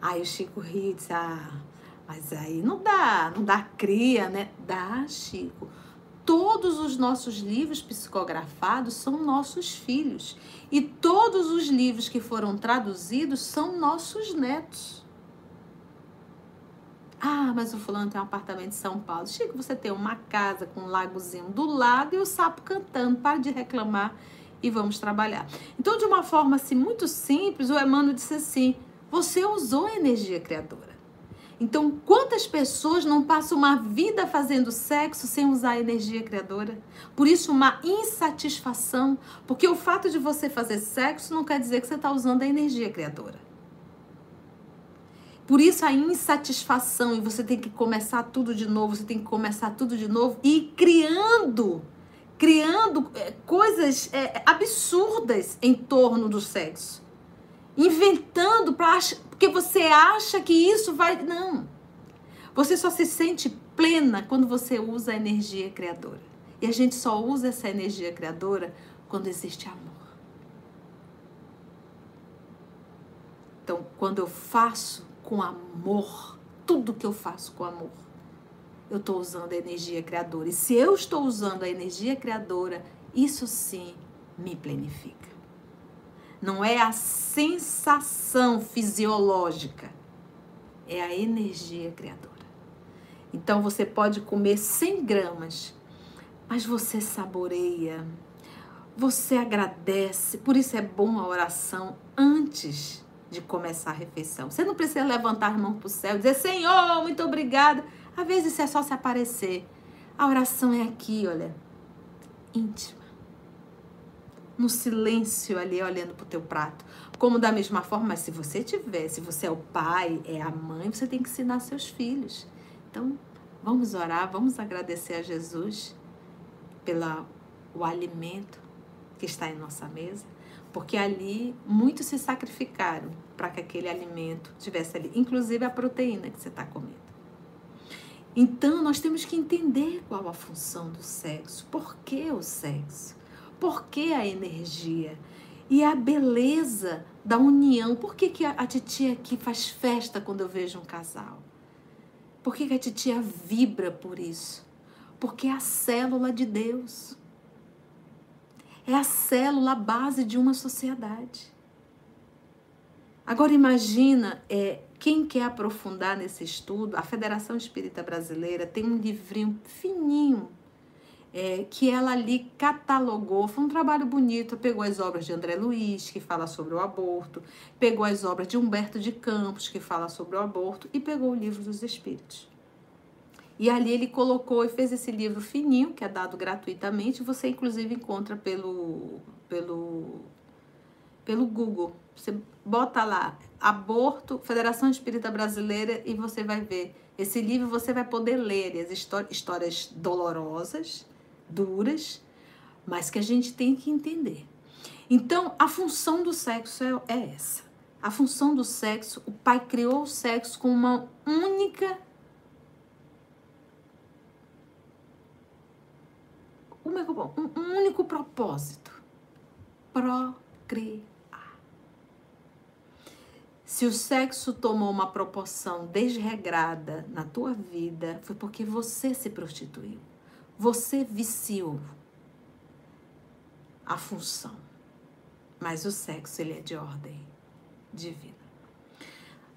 A: Aí o Chico ri e disse: Ah, mas aí não dá, não dá cria, né? Dá, Chico. Todos os nossos livros psicografados são nossos filhos. E todos os livros que foram traduzidos são nossos netos. Ah, mas o fulano tem um apartamento em São Paulo. Chico, você tem uma casa com um lagozinho do lado e o sapo cantando. Pare de reclamar e vamos trabalhar. Então, de uma forma assim, muito simples, o Emmanuel disse assim: você usou a energia criadora. Então, quantas pessoas não passam uma vida fazendo sexo sem usar a energia criadora? Por isso, uma insatisfação, porque o fato de você fazer sexo não quer dizer que você está usando a energia criadora. Por isso a insatisfação e você tem que começar tudo de novo, você tem que começar tudo de novo e criando, criando é, coisas é, absurdas em torno do sexo. Inventando para porque você acha que isso vai não. Você só se sente plena quando você usa a energia criadora. E a gente só usa essa energia criadora quando existe amor. Então, quando eu faço com amor, tudo que eu faço com amor, eu estou usando a energia criadora. E se eu estou usando a energia criadora, isso sim me planifica. Não é a sensação fisiológica, é a energia criadora. Então você pode comer 100 gramas, mas você saboreia, você agradece. Por isso é bom a oração antes de começar a refeição. Você não precisa levantar a mão para o céu e dizer, Senhor, muito obrigada. Às vezes isso é só se aparecer. A oração é aqui, olha, íntima. No silêncio ali, olhando para o teu prato. Como da mesma forma, se você tiver, se você é o pai, é a mãe, você tem que ensinar seus filhos. Então, vamos orar, vamos agradecer a Jesus pelo alimento que está em nossa mesa porque ali muitos se sacrificaram para que aquele alimento tivesse ali, inclusive a proteína que você está comendo. Então, nós temos que entender qual a função do sexo, por que o sexo, por que a energia e a beleza da união. Por que, que a titia aqui faz festa quando eu vejo um casal? Por que, que a titia vibra por isso? Porque é a célula de Deus é a célula, base de uma sociedade. Agora imagina, é, quem quer aprofundar nesse estudo, a Federação Espírita Brasileira tem um livrinho fininho é, que ela ali catalogou. Foi um trabalho bonito. Pegou as obras de André Luiz, que fala sobre o aborto, pegou as obras de Humberto de Campos, que fala sobre o aborto, e pegou o livro dos Espíritos. E ali ele colocou e fez esse livro fininho, que é dado gratuitamente. Você, inclusive, encontra pelo, pelo, pelo Google. Você bota lá, Aborto, Federação Espírita Brasileira, e você vai ver. Esse livro você vai poder ler as histórias dolorosas, duras, mas que a gente tem que entender. Então, a função do sexo é, é essa. A função do sexo, o pai criou o sexo com uma única um, um único propósito: procriar. Se o sexo tomou uma proporção desregrada na tua vida, foi porque você se prostituiu. Você viciou a função. Mas o sexo ele é de ordem divina.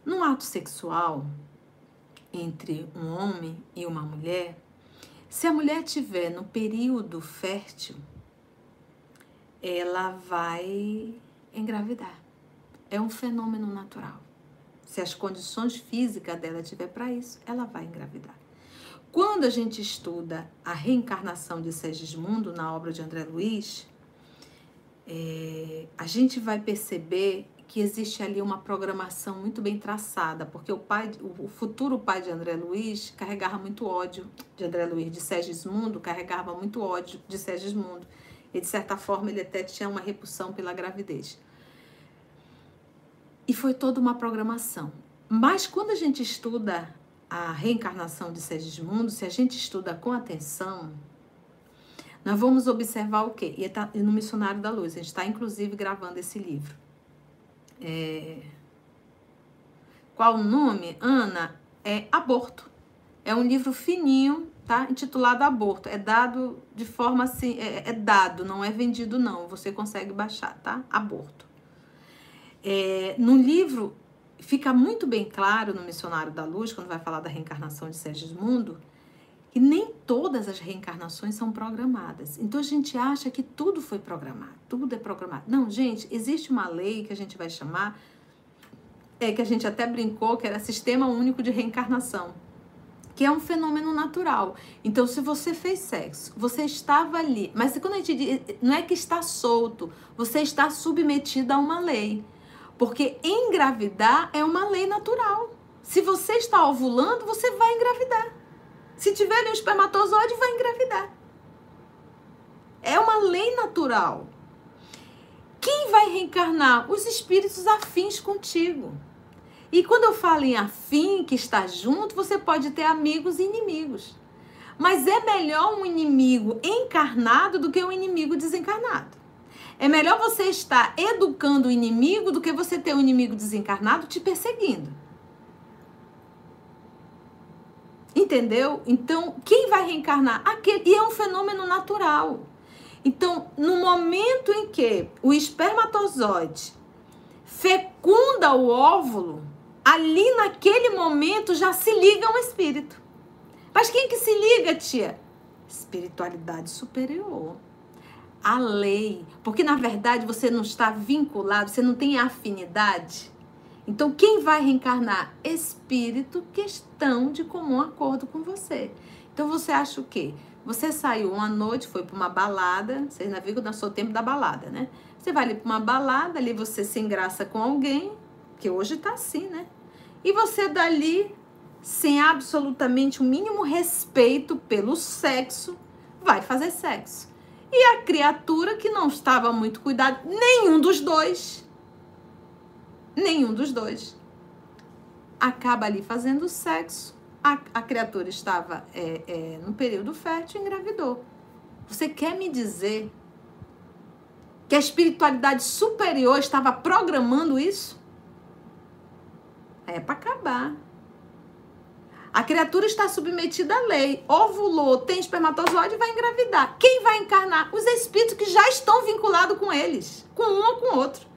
A: No ato sexual entre um homem e uma mulher, se a mulher tiver no período fértil, ela vai engravidar. É um fenômeno natural. Se as condições físicas dela tiver para isso, ela vai engravidar. Quando a gente estuda a reencarnação de Segismundo na obra de André Luiz, é, a gente vai perceber que existe ali uma programação muito bem traçada, porque o pai, o futuro pai de André Luiz carregava muito ódio de André Luiz, de Segismundo, carregava muito ódio de Segismundo. E de certa forma ele até tinha uma repulsão pela gravidez. E foi toda uma programação. Mas quando a gente estuda a reencarnação de Segismundo, se a gente estuda com atenção, nós vamos observar o quê? E tá no Missionário da Luz. A gente está, inclusive, gravando esse livro. É... Qual o nome? Ana, é Aborto. É um livro fininho, tá? Intitulado Aborto. É dado de forma assim, é, é dado, não é vendido não. Você consegue baixar, tá? Aborto. É, no livro fica muito bem claro no Missionário da Luz, quando vai falar da reencarnação de Segismundo, que nem todas as reencarnações são programadas. Então a gente acha que tudo foi programado, tudo é programado. Não, gente, existe uma lei que a gente vai chamar, é que a gente até brincou que era Sistema Único de Reencarnação, que é um fenômeno natural. Então, se você fez sexo, você estava ali, mas quando a gente diz, não é que está solto, você está submetido a uma lei. Porque engravidar é uma lei natural. Se você está ovulando, você vai engravidar. Se tiver um espermatozoide, vai engravidar. É uma lei natural. Quem vai reencarnar? Os espíritos afins contigo. E quando eu falo em afim, que está junto, você pode ter amigos e inimigos. Mas é melhor um inimigo encarnado do que um inimigo desencarnado. É melhor você estar educando o inimigo do que você ter um inimigo desencarnado te perseguindo. Entendeu? Então, quem vai reencarnar? Aquele. E é um fenômeno natural. Então, no momento em que o espermatozoide fecunda o óvulo, ali naquele momento já se liga um espírito. Mas quem que se liga, tia? Espiritualidade superior. A lei. Porque na verdade você não está vinculado, você não tem afinidade então, quem vai reencarnar? Espírito que estão de comum acordo com você. Então, você acha o quê? Você saiu uma noite, foi para uma balada, vocês navegam no seu tempo da balada, né? Você vai ali para uma balada, ali você se engraça com alguém, que hoje tá assim, né? E você dali, sem absolutamente o mínimo respeito pelo sexo, vai fazer sexo. E a criatura que não estava muito cuidado, nenhum dos dois, Nenhum dos dois. Acaba ali fazendo sexo. A, a criatura estava é, é, no período fértil e engravidou. Você quer me dizer que a espiritualidade superior estava programando isso? É para acabar. A criatura está submetida à lei, ovulou, tem espermatozoide e vai engravidar. Quem vai encarnar? Os espíritos que já estão vinculados com eles, com um ou com outro.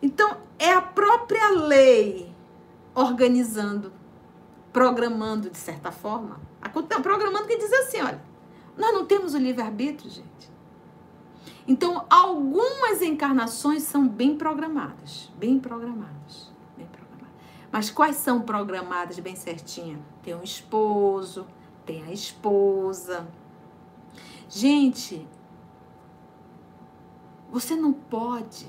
A: Então, é a própria lei organizando, programando de certa forma. Programando que diz assim: olha, nós não temos o livre-arbítrio, gente. Então, algumas encarnações são bem programadas, bem programadas, bem programadas. Mas quais são programadas bem certinha? Tem um esposo, tem a esposa. Gente, você não pode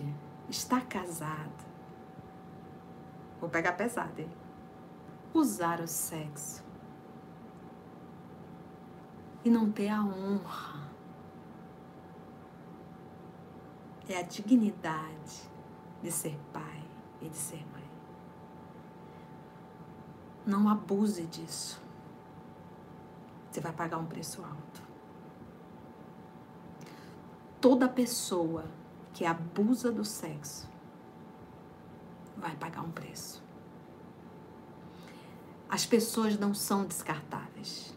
A: está casado, vou pegar pesado, hein? Usar o sexo e não ter a honra é a dignidade de ser pai e de ser mãe. Não abuse disso. Você vai pagar um preço alto. Toda pessoa que abusa do sexo vai pagar um preço. As pessoas não são descartáveis.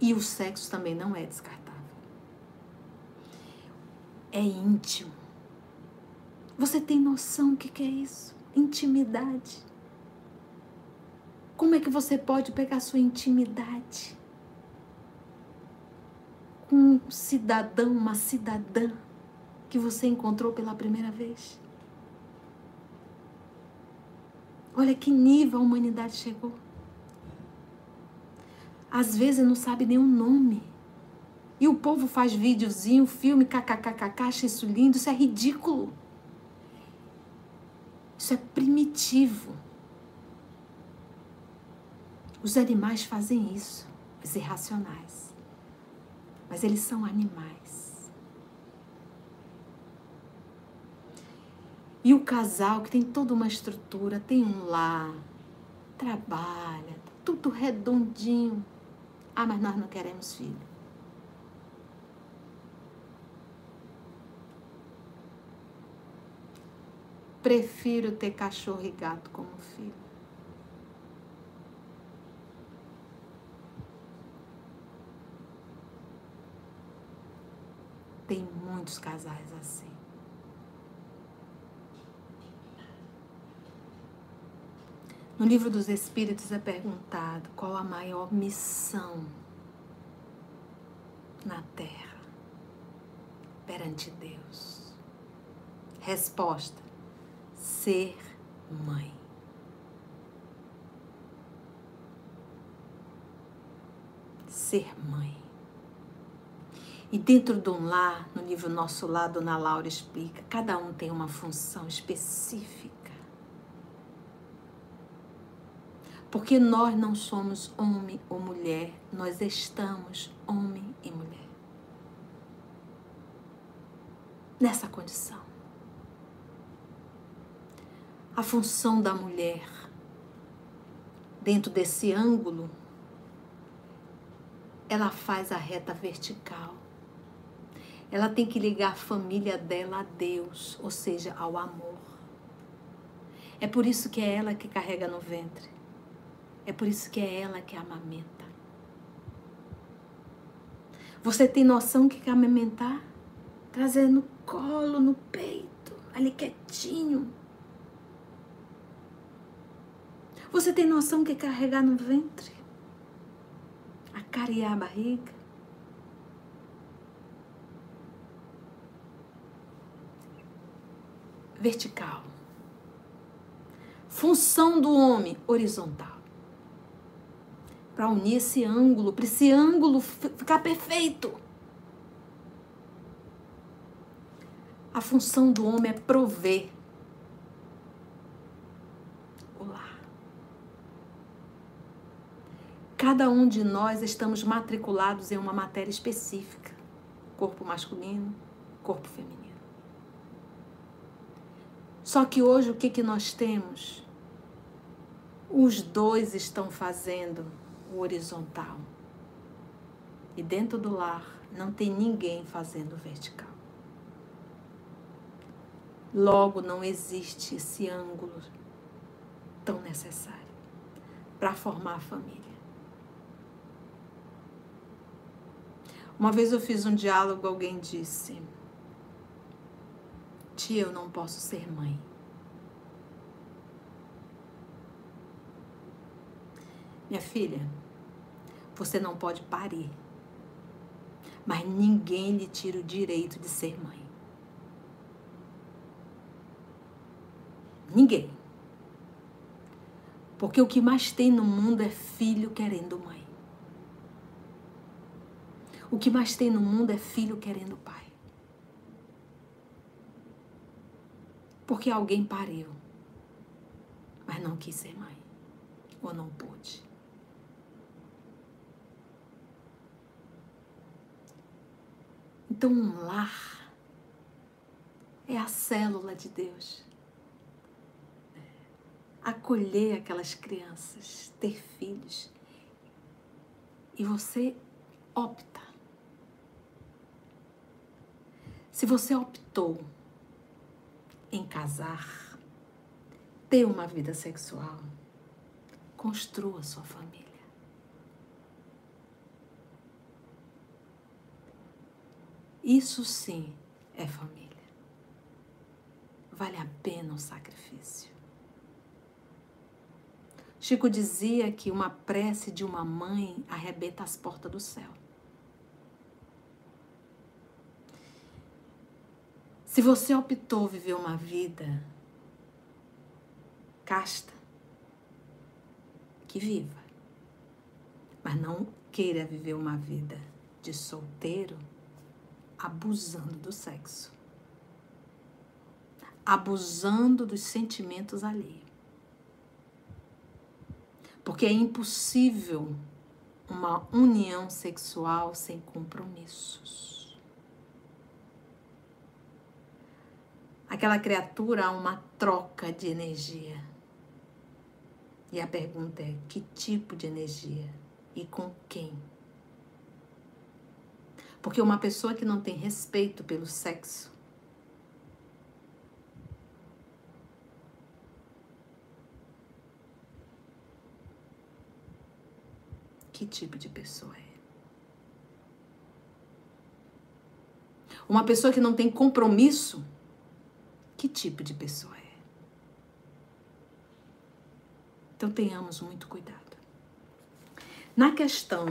A: E o sexo também não é descartável. É íntimo. Você tem noção do que é isso? Intimidade. Como é que você pode pegar sua intimidade com um cidadão, uma cidadã que você encontrou pela primeira vez? Olha que nível a humanidade chegou. Às vezes não sabe nem o nome. E o povo faz videozinho, filme, kkkk, acha isso lindo, isso é ridículo. Isso é primitivo. Os animais fazem isso, os irracionais. Mas eles são animais. E o casal que tem toda uma estrutura, tem um lar, trabalha, tudo redondinho. Ah, mas nós não queremos filho. Prefiro ter cachorro e gato como filho. Tem muitos casais assim. No livro dos Espíritos é perguntado qual a maior missão na Terra perante Deus. Resposta: ser mãe. Ser mãe. E dentro de um lar, no livro Nosso Lar, Dona Laura explica, cada um tem uma função específica. Porque nós não somos homem ou mulher, nós estamos homem e mulher. Nessa condição. A função da mulher, dentro desse ângulo, ela faz a reta vertical ela tem que ligar a família dela a Deus, ou seja, ao amor. É por isso que é ela que carrega no ventre. É por isso que é ela que amamenta. Você tem noção que quer amamentar? Trazer no colo, no peito, ali quietinho. Você tem noção que carregar no ventre? Acariar a barriga? Vertical. Função do homem horizontal. Para unir esse ângulo, para esse ângulo ficar perfeito. A função do homem é prover. Olá. Cada um de nós estamos matriculados em uma matéria específica: corpo masculino, corpo feminino. Só que hoje o que, que nós temos? Os dois estão fazendo o horizontal. E dentro do lar não tem ninguém fazendo o vertical. Logo, não existe esse ângulo tão necessário para formar a família. Uma vez eu fiz um diálogo, alguém disse: Tia, eu não posso ser mãe. Minha filha, você não pode parir. Mas ninguém lhe tira o direito de ser mãe. Ninguém. Porque o que mais tem no mundo é filho querendo mãe. O que mais tem no mundo é filho querendo pai. Porque alguém pariu, mas não quis ser mãe ou não pôde. Então, um lar é a célula de Deus. Acolher aquelas crianças, ter filhos. E você opta. Se você optou em casar, ter uma vida sexual, construa sua família. Isso sim é família. Vale a pena o sacrifício. Chico dizia que uma prece de uma mãe arrebenta as portas do céu. Se você optou viver uma vida casta, que viva. Mas não queira viver uma vida de solteiro abusando do sexo, abusando dos sentimentos alheios. Porque é impossível uma união sexual sem compromissos. Aquela criatura há uma troca de energia. E a pergunta é: que tipo de energia e com quem? Porque uma pessoa que não tem respeito pelo sexo que tipo de pessoa é? Uma pessoa que não tem compromisso, que tipo de pessoa é? Então tenhamos muito cuidado. Na questão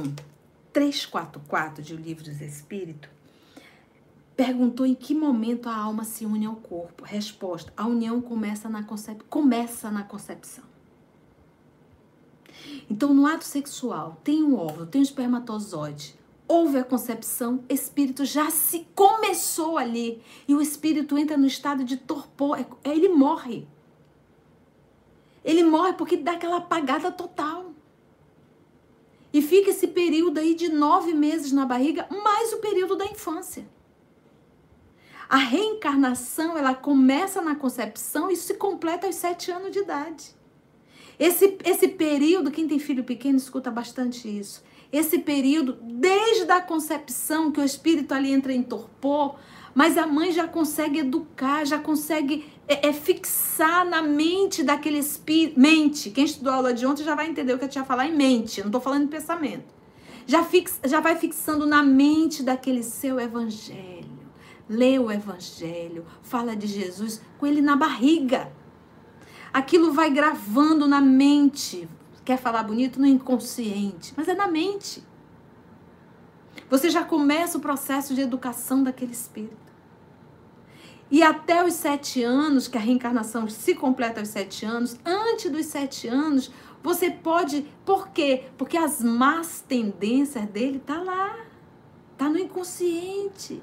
A: 344 de O Livro dos Espíritos, perguntou em que momento a alma se une ao corpo. Resposta: a união começa na, concep... começa na concepção. Então, no ato sexual, tem um óvulo, tem um espermatozoide, houve a concepção, espírito já se começou ali e o espírito entra no estado de torpor, é, é, ele morre. Ele morre porque dá aquela apagada total. E fica esse período aí de nove meses na barriga, mais o período da infância. A reencarnação, ela começa na concepção e se completa aos sete anos de idade. Esse, esse período, quem tem filho pequeno escuta bastante isso. Esse período, desde a concepção, que o espírito ali entra em torpor, mas a mãe já consegue educar, já consegue é, é fixar na mente daquele espírito. Mente. Quem estudou a aula de ontem já vai entender o que eu tinha falar em mente. Eu não estou falando em pensamento. Já, fix, já vai fixando na mente daquele seu evangelho. Lê o evangelho, fala de Jesus com ele na barriga. Aquilo vai gravando na mente. Quer falar bonito? No inconsciente, mas é na mente. Você já começa o processo de educação daquele espírito. E até os sete anos, que a reencarnação se completa aos sete anos, antes dos sete anos, você pode. Por quê? Porque as más tendências dele tá lá. Tá no inconsciente.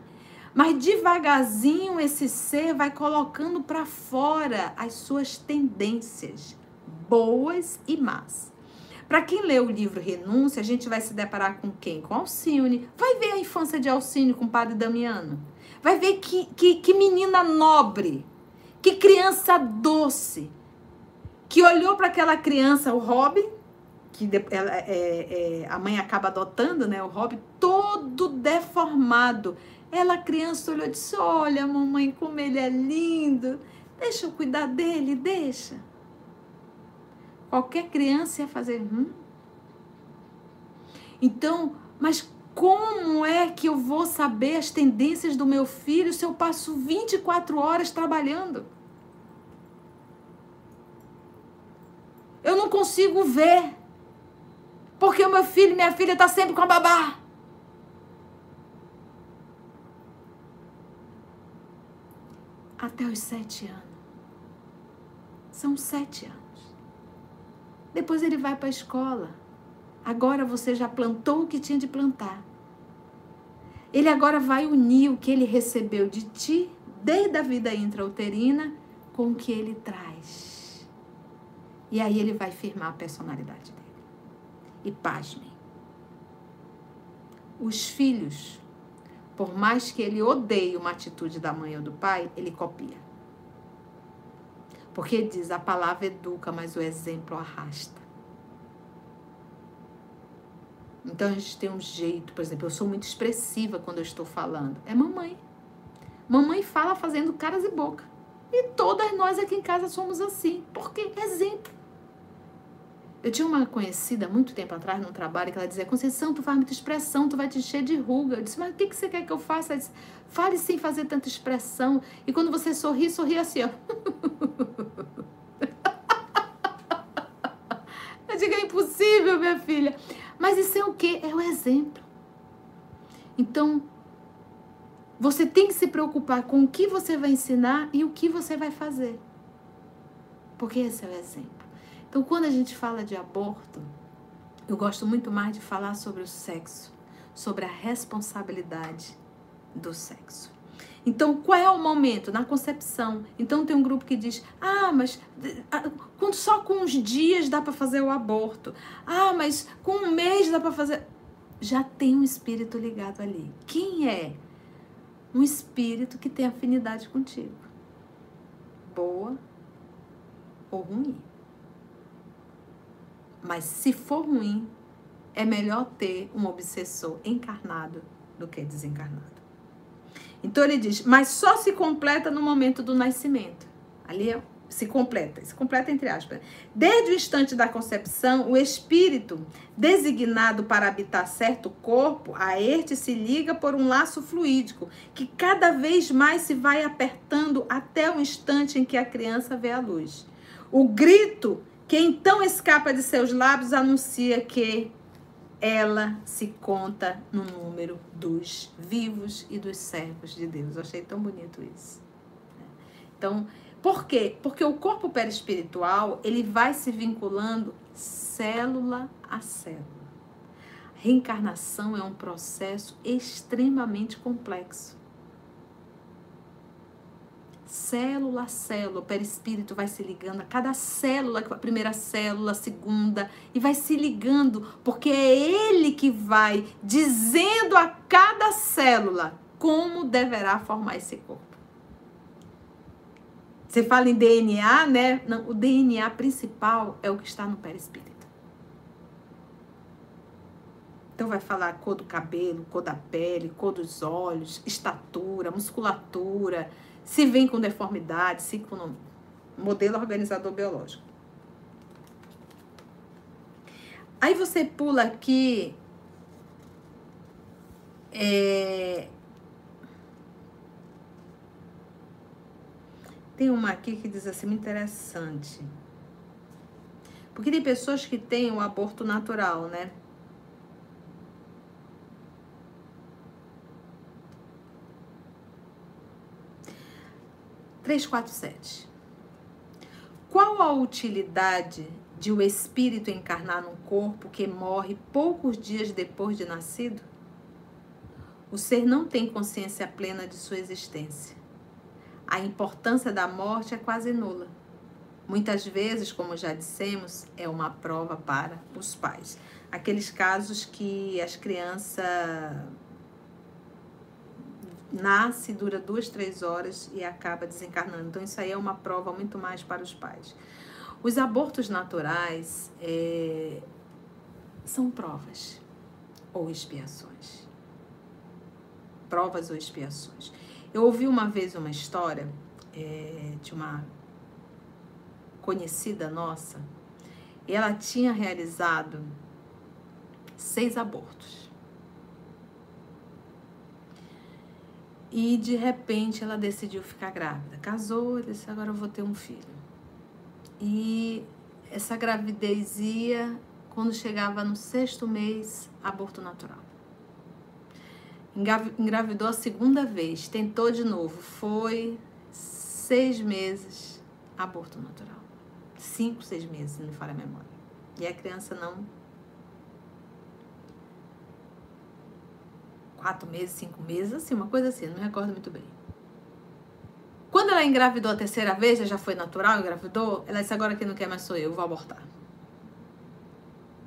A: Mas devagarzinho esse ser vai colocando para fora as suas tendências, boas e más. Para quem lê o livro Renúncia, a gente vai se deparar com quem? Com Alcine. Vai ver a infância de Alcine com o padre Damiano. Vai ver que, que, que menina nobre, que criança doce, que olhou para aquela criança, o Robin, que ela, é, é, a mãe acaba adotando, né? O Robin todo deformado. Ela, criança, olhou e disse: Olha, mamãe, como ele é lindo. Deixa eu cuidar dele, deixa. Qualquer criança ia fazer. Hum? Então, mas como é que eu vou saber as tendências do meu filho se eu passo 24 horas trabalhando? Eu não consigo ver. Porque o meu filho e minha filha estão tá sempre com a babá. Até os sete anos. São sete anos. Depois ele vai para a escola. Agora você já plantou o que tinha de plantar. Ele agora vai unir o que ele recebeu de ti, desde a vida intrauterina, com o que ele traz. E aí ele vai firmar a personalidade dele. E pasmem. Os filhos, por mais que ele odeie uma atitude da mãe ou do pai, ele copia. Porque diz: a palavra educa, mas o exemplo arrasta. Então a gente tem um jeito, por exemplo, eu sou muito expressiva quando eu estou falando. É mamãe. Mamãe fala fazendo caras e boca. E todas nós aqui em casa somos assim. Por quê? Exemplo. Eu tinha uma conhecida muito tempo atrás num trabalho que ela dizia: Conceição, tu faz muita expressão, tu vai te encher de ruga. Eu disse: Mas o que, que você quer que eu faça? Ela disse, Fale sem fazer tanta expressão. E quando você sorri, sorri assim, ó. Eu digo: É impossível, minha filha. Mas isso é o quê? É o exemplo. Então, você tem que se preocupar com o que você vai ensinar e o que você vai fazer. Porque esse é o exemplo. Então, quando a gente fala de aborto, eu gosto muito mais de falar sobre o sexo, sobre a responsabilidade do sexo. Então, qual é o momento? Na concepção. Então, tem um grupo que diz: ah, mas só com uns dias dá para fazer o aborto. Ah, mas com um mês dá para fazer. Já tem um espírito ligado ali. Quem é? Um espírito que tem afinidade contigo. Boa ou ruim. Mas se for ruim, é melhor ter um obsessor encarnado do que desencarnado. Então ele diz, mas só se completa no momento do nascimento. Ali é, se completa, se completa entre aspas. Desde o instante da concepção, o espírito designado para habitar certo corpo, a este se liga por um laço fluídico, que cada vez mais se vai apertando até o instante em que a criança vê a luz. O grito que então escapa de seus lábios anuncia que ela se conta no número dos vivos e dos servos de Deus. Eu achei tão bonito isso. Então, por quê? Porque o corpo perispiritual, ele vai se vinculando célula a célula. Reencarnação é um processo extremamente complexo célula a célula, o perispírito vai se ligando a cada célula, a primeira célula, a segunda, e vai se ligando, porque é ele que vai dizendo a cada célula como deverá formar esse corpo. Você fala em DNA, né? Não, o DNA principal é o que está no perispírito. Então vai falar cor do cabelo, cor da pele, cor dos olhos, estatura, musculatura, se vem com deformidade, se com modelo organizador biológico. Aí você pula aqui. É, tem uma aqui que diz assim, interessante. Porque tem pessoas que têm o aborto natural, né? 347. Qual a utilidade de o espírito encarnar num corpo que morre poucos dias depois de nascido? O ser não tem consciência plena de sua existência. A importância da morte é quase nula. Muitas vezes, como já dissemos, é uma prova para os pais. Aqueles casos que as crianças nasce, dura duas, três horas e acaba desencarnando. Então, isso aí é uma prova muito mais para os pais. Os abortos naturais é, são provas ou expiações. Provas ou expiações. Eu ouvi uma vez uma história é, de uma conhecida nossa ela tinha realizado seis abortos. E de repente ela decidiu ficar grávida. Casou disse: agora eu vou ter um filho. E essa gravidez ia, quando chegava no sexto mês, aborto natural. Engravidou a segunda vez, tentou de novo. Foi seis meses, aborto natural. Cinco, seis meses, se não me falha a memória. E a criança não quatro meses, cinco meses, assim, uma coisa assim, não me recordo muito bem. Quando ela engravidou a terceira vez, já foi natural, engravidou, ela disse, agora quem não quer mais sou eu, vou abortar.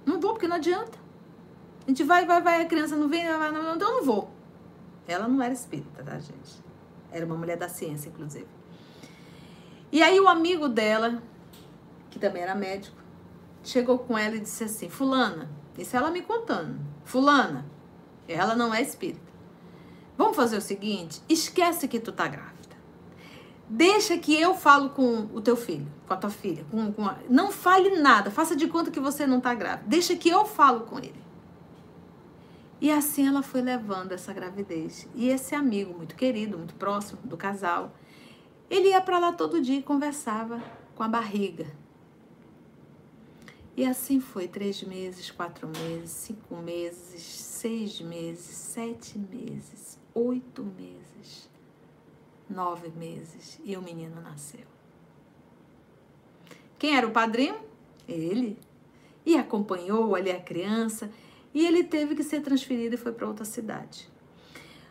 A: Não vou, porque não adianta. A gente vai, vai, vai, a criança não vem, não, então eu não vou. Ela não era espírita, tá, gente? Era uma mulher da ciência, inclusive. E aí o amigo dela, que também era médico, chegou com ela e disse assim: Fulana, isso ela me contando. Fulana, ela não é espírita. Vamos fazer o seguinte: esquece que tu tá grávida. Deixa que eu falo com o teu filho, com a tua filha. Com, com a... Não fale nada, faça de conta que você não tá grávida. Deixa que eu falo com ele. E assim ela foi levando essa gravidez. E esse amigo muito querido, muito próximo do casal, ele ia para lá todo dia e conversava com a barriga. E assim foi três meses, quatro meses, cinco meses, seis meses, sete meses, oito meses, nove meses e o menino nasceu. Quem era o padrinho? Ele. E acompanhou ali a criança e ele teve que ser transferido e foi para outra cidade.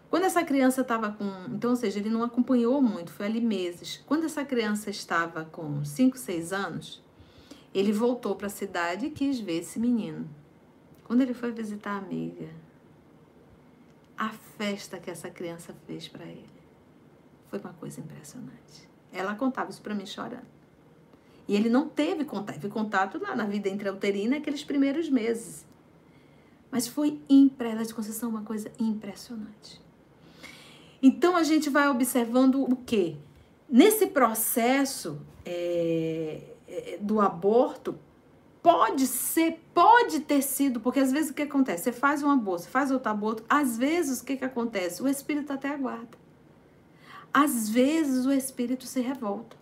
A: Quando essa criança estava com. Então, ou seja, ele não acompanhou muito, foi ali meses. Quando essa criança estava com 5, 6 anos, ele voltou para a cidade e quis ver esse menino. Quando ele foi visitar a amiga, a festa que essa criança fez para ele foi uma coisa impressionante. Ela contava isso para mim chorando. E ele não teve contato, teve contato lá na vida intrauterina aqueles primeiros meses. Mas foi impressionante, de Conceição, uma coisa impressionante. Então a gente vai observando o quê? Nesse processo é, do aborto, pode ser, pode ter sido, porque às vezes o que acontece? Você faz um aborto, você faz outro aborto, às vezes o que, que acontece? O espírito até aguarda. Às vezes o espírito se revolta.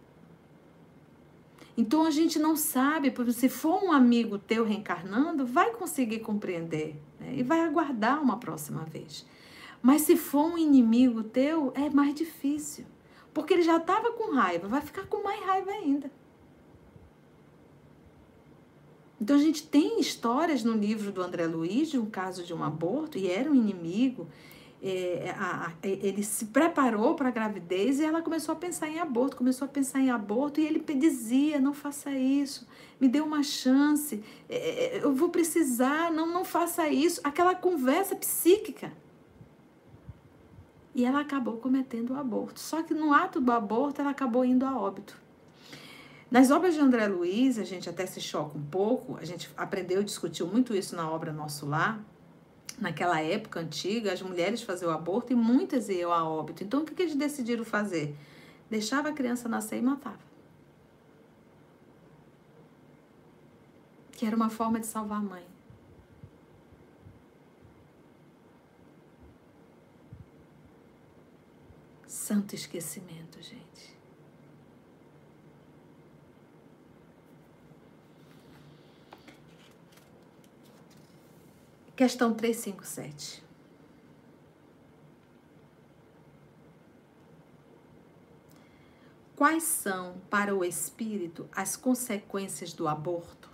A: Então a gente não sabe, porque se for um amigo teu reencarnando, vai conseguir compreender né? e vai aguardar uma próxima vez. Mas se for um inimigo teu, é mais difícil, porque ele já estava com raiva, vai ficar com mais raiva ainda. Então a gente tem histórias no livro do André Luiz de um caso de um aborto e era um inimigo é, a, a, ele se preparou para a gravidez e ela começou a pensar em aborto, começou a pensar em aborto e ele dizia, não faça isso, me dê uma chance, é, é, eu vou precisar, não, não faça isso. Aquela conversa psíquica. E ela acabou cometendo o aborto. Só que no ato do aborto ela acabou indo a óbito. Nas obras de André Luiz, a gente até se choca um pouco, a gente aprendeu e discutiu muito isso na obra Nosso Lar, naquela época antiga, as mulheres faziam aborto e muitas iam a óbito. Então, o que, que eles decidiram fazer? Deixava a criança nascer e matava. Que era uma forma de salvar a mãe. Santo esquecimento, gente. Questão 357. Quais são para o espírito as consequências do aborto?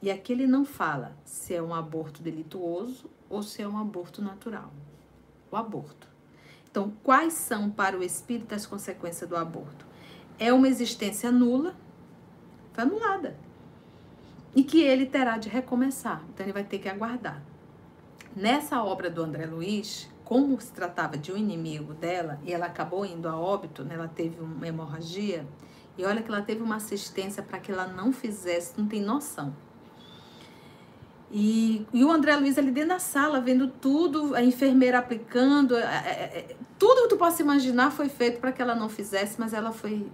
A: E aqui ele não fala se é um aborto delituoso ou se é um aborto natural. O aborto. Então, quais são para o espírito as consequências do aborto? É uma existência nula, foi anulada. E que ele terá de recomeçar. Então, ele vai ter que aguardar. Nessa obra do André Luiz, como se tratava de um inimigo dela e ela acabou indo a óbito, né? ela teve uma hemorragia, e olha que ela teve uma assistência para que ela não fizesse, não tem noção. E, e, o André Luiz ali dentro da sala, vendo tudo, a enfermeira aplicando, é, é, é, tudo que tu possa imaginar foi feito para que ela não fizesse, mas ela foi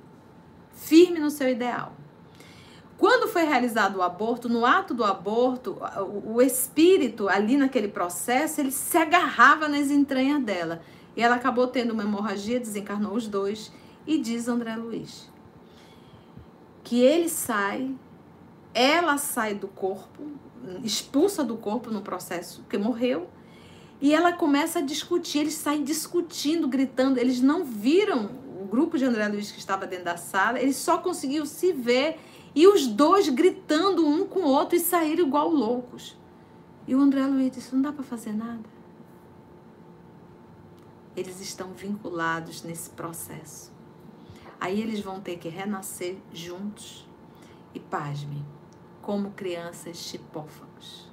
A: firme no seu ideal. Quando foi realizado o aborto, no ato do aborto, o, espírito ali naquele processo, ele se agarrava nas entranhas dela. E ela acabou tendo uma hemorragia, desencarnou os dois. E diz André Luiz que ele sai, ela sai do corpo, expulsa do corpo no processo, que morreu, e ela começa a discutir, eles saem discutindo, gritando, eles não viram o grupo de André Luiz que estava dentro da sala, eles só conseguiam se ver e os dois gritando um com o outro e saíram igual loucos. E o André Luiz disse: não dá para fazer nada. Eles estão vinculados nesse processo. Aí eles vão ter que renascer juntos. E pasme, como crianças chipófagos,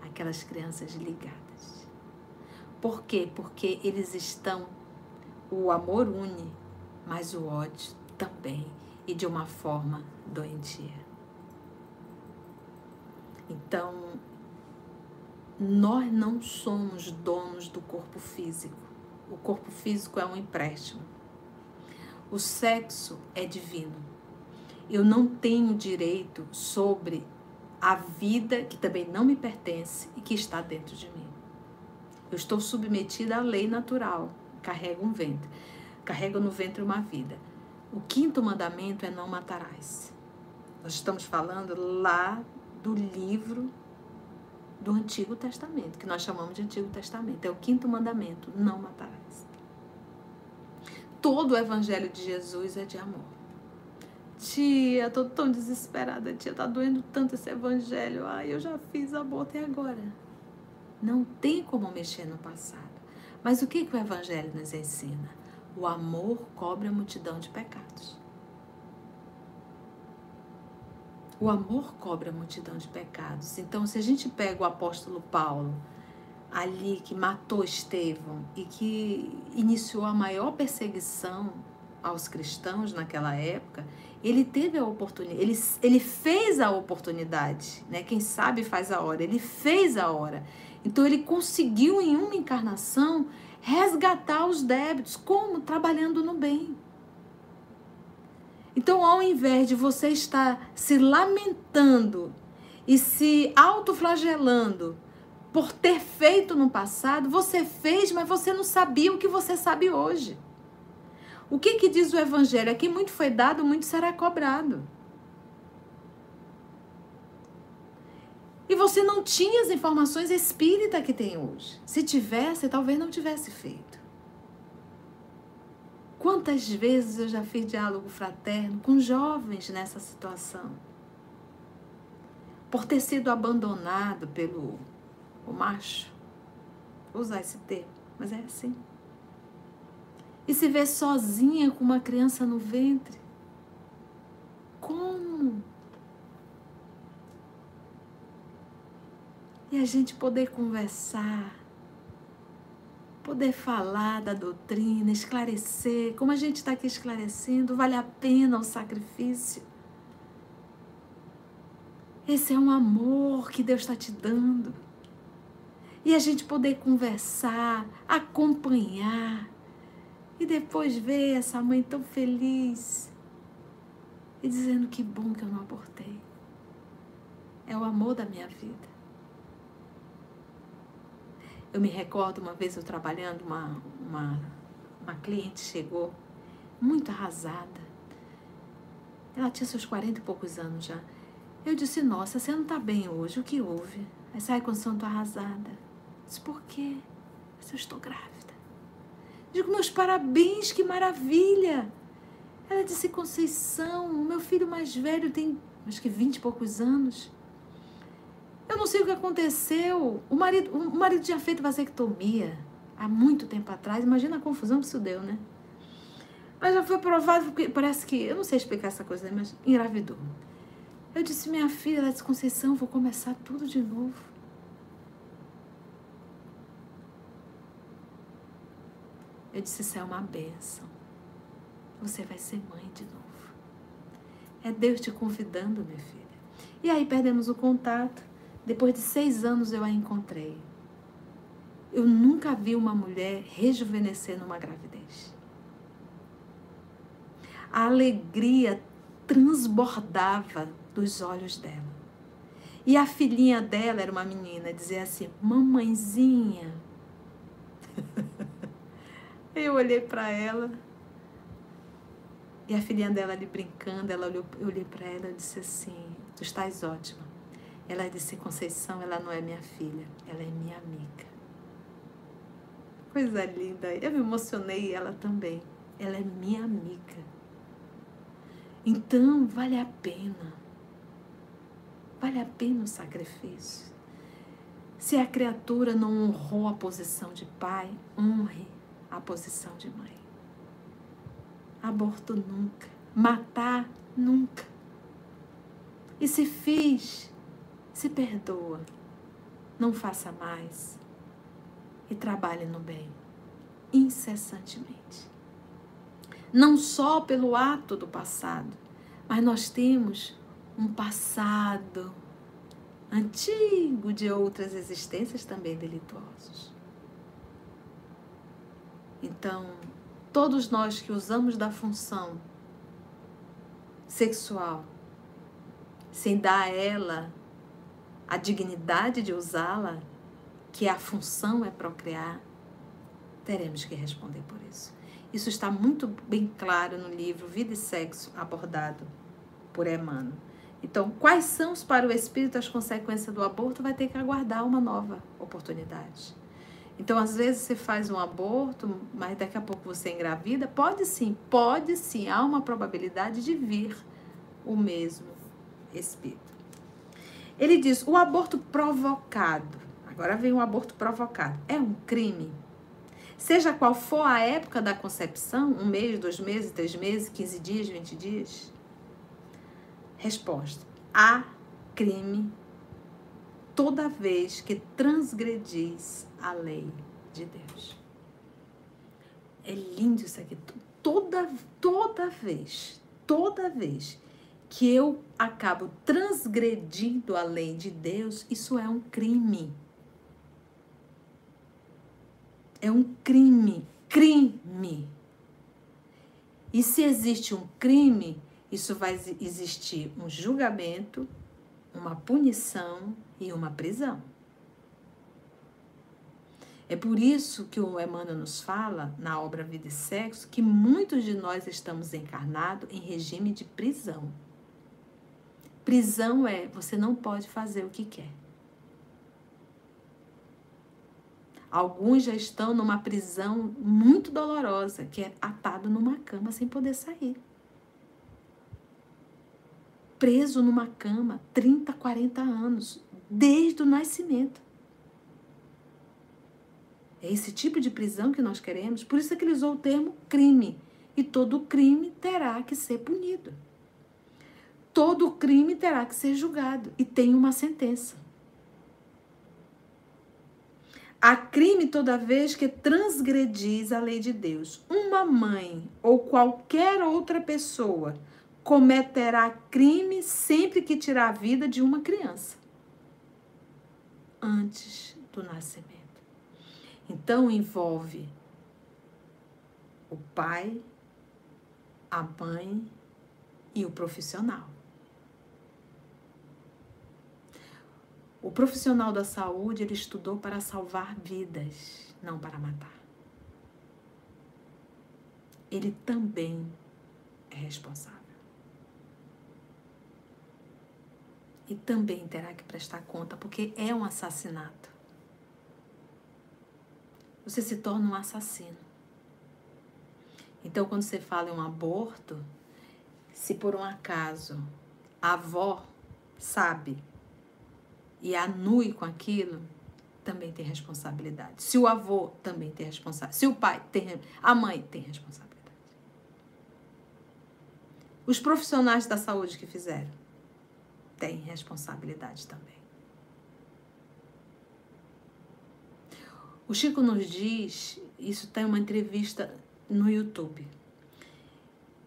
A: aquelas crianças ligadas. Por quê? Porque eles estão. O amor une, mas o ódio também. E de uma forma doentia. Então, nós não somos donos do corpo físico. O corpo físico é um empréstimo. O sexo é divino. Eu não tenho direito sobre a vida que também não me pertence e que está dentro de mim. Eu estou submetida à lei natural, carrego um ventre, carrego no ventre uma vida. O quinto mandamento é não matarás. Nós estamos falando lá do livro do Antigo Testamento, que nós chamamos de Antigo Testamento. É o quinto mandamento: não matarás. Todo o evangelho de Jesus é de amor. Tia, tô tão desesperada, tia, tá doendo tanto esse evangelho. Ai, eu já fiz aborto e agora? Não tem como mexer no passado. Mas o que, que o evangelho nos ensina? O amor cobre a multidão de pecados. O amor cobre a multidão de pecados. Então, se a gente pega o apóstolo Paulo, ali que matou Estevão e que iniciou a maior perseguição aos cristãos naquela época, ele teve a oportunidade, ele, ele fez a oportunidade, né? Quem sabe faz a hora, ele fez a hora. Então ele conseguiu em uma encarnação resgatar os débitos, como? Trabalhando no bem. Então, ao invés de você estar se lamentando e se autoflagelando por ter feito no passado, você fez, mas você não sabia o que você sabe hoje. O que, que diz o Evangelho? Aqui muito foi dado, muito será cobrado. E você não tinha as informações espírita que tem hoje. Se tivesse, talvez não tivesse feito. Quantas vezes eu já fiz diálogo fraterno com jovens nessa situação? Por ter sido abandonado pelo o macho. Vou usar esse termo, mas é assim e se vê sozinha com uma criança no ventre? Como? E a gente poder conversar, poder falar da doutrina, esclarecer, como a gente está aqui esclarecendo, vale a pena o sacrifício. Esse é um amor que Deus está te dando. E a gente poder conversar, acompanhar, e depois ver essa mãe tão feliz e dizendo que bom que eu não abortei. É o amor da minha vida. Eu me recordo uma vez eu trabalhando, uma, uma, uma cliente chegou muito arrasada. Ela tinha seus 40 e poucos anos já. Eu disse, nossa, você não está bem hoje, o que houve? Aí sai com santo arrasada. Eu disse, por quê? Eu eu estou grávida. Digo, meus parabéns, que maravilha! Ela disse, Conceição, o meu filho mais velho tem acho que vinte e poucos anos. Eu não sei o que aconteceu. O marido, o marido tinha feito vasectomia há muito tempo atrás. Imagina a confusão que isso deu, né? Mas já foi provado, porque parece que, eu não sei explicar essa coisa, mas engravidou. Eu disse, minha filha, ela disse, Conceição, vou começar tudo de novo. Eu disse: Isso é uma benção. Você vai ser mãe de novo. É Deus te convidando, minha filha. E aí perdemos o contato. Depois de seis anos eu a encontrei. Eu nunca vi uma mulher rejuvenescer numa gravidez. A alegria transbordava dos olhos dela. E a filhinha dela era uma menina, dizia assim: Mamãezinha. Eu olhei para ela e a filhinha dela ali brincando, ela olhou, eu olhei para ela e disse assim: Tu estás ótima. Ela disse: Conceição, ela não é minha filha, ela é minha amiga. Coisa linda. Eu me emocionei ela também. Ela é minha amiga. Então, vale a pena. Vale a pena o sacrifício. Se a criatura não honrou a posição de pai, honre a posição de mãe. Aborto nunca. Matar nunca. E se fiz, se perdoa. Não faça mais. e trabalhe no bem incessantemente. Não só pelo ato do passado, mas nós temos um passado antigo de outras existências também delituosos. Então, todos nós que usamos da função sexual, sem dar a ela a dignidade de usá-la, que a função é procriar, teremos que responder por isso. Isso está muito bem claro no livro Vida e Sexo, abordado por Emmanuel. Então, quais são para o espírito as consequências do aborto? Vai ter que aguardar uma nova oportunidade. Então, às vezes você faz um aborto, mas daqui a pouco você engravida. Pode sim, pode sim. Há uma probabilidade de vir o mesmo espírito. Ele diz: o aborto provocado. Agora vem o aborto provocado. É um crime? Seja qual for a época da concepção, um mês, dois meses, três meses, quinze dias, vinte dias? Resposta: há crime toda vez que transgredis a lei de Deus. É lindo isso aqui. Toda, toda vez, toda vez que eu acabo transgredindo a lei de Deus, isso é um crime. É um crime. Crime. E se existe um crime, isso vai existir um julgamento, uma punição e uma prisão. É por isso que o Emmanuel nos fala, na obra Vida e Sexo, que muitos de nós estamos encarnados em regime de prisão. Prisão é você não pode fazer o que quer. Alguns já estão numa prisão muito dolorosa, que é atado numa cama sem poder sair. Preso numa cama 30, 40 anos, desde o nascimento. É esse tipo de prisão que nós queremos, por isso é que ele usou o termo crime. E todo crime terá que ser punido. Todo crime terá que ser julgado e tem uma sentença. Há crime toda vez que transgredis a lei de Deus. Uma mãe ou qualquer outra pessoa cometerá crime sempre que tirar a vida de uma criança antes do nascimento. Então envolve o pai, a mãe e o profissional. O profissional da saúde, ele estudou para salvar vidas, não para matar. Ele também é responsável. E também terá que prestar conta, porque é um assassinato. Você se torna um assassino. Então, quando você fala em um aborto, se por um acaso a avó sabe e anue com aquilo, também tem responsabilidade. Se o avô também tem responsabilidade. Se o pai tem, a mãe tem responsabilidade. Os profissionais da saúde que fizeram têm responsabilidade também. O Chico nos diz, isso tem uma entrevista no YouTube,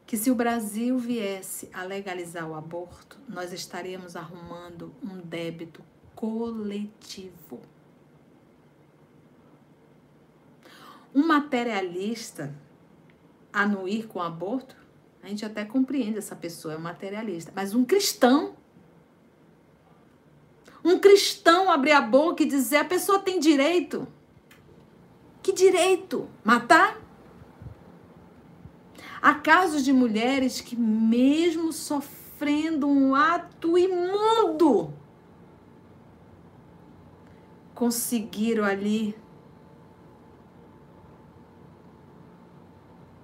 A: que se o Brasil viesse a legalizar o aborto, nós estaríamos arrumando um débito coletivo. Um materialista anuir com aborto, a gente até compreende essa pessoa, é um materialista. Mas um cristão, um cristão abrir a boca e dizer a pessoa tem direito. Que direito? Matar? Há casos de mulheres que, mesmo sofrendo um ato imundo, conseguiram ali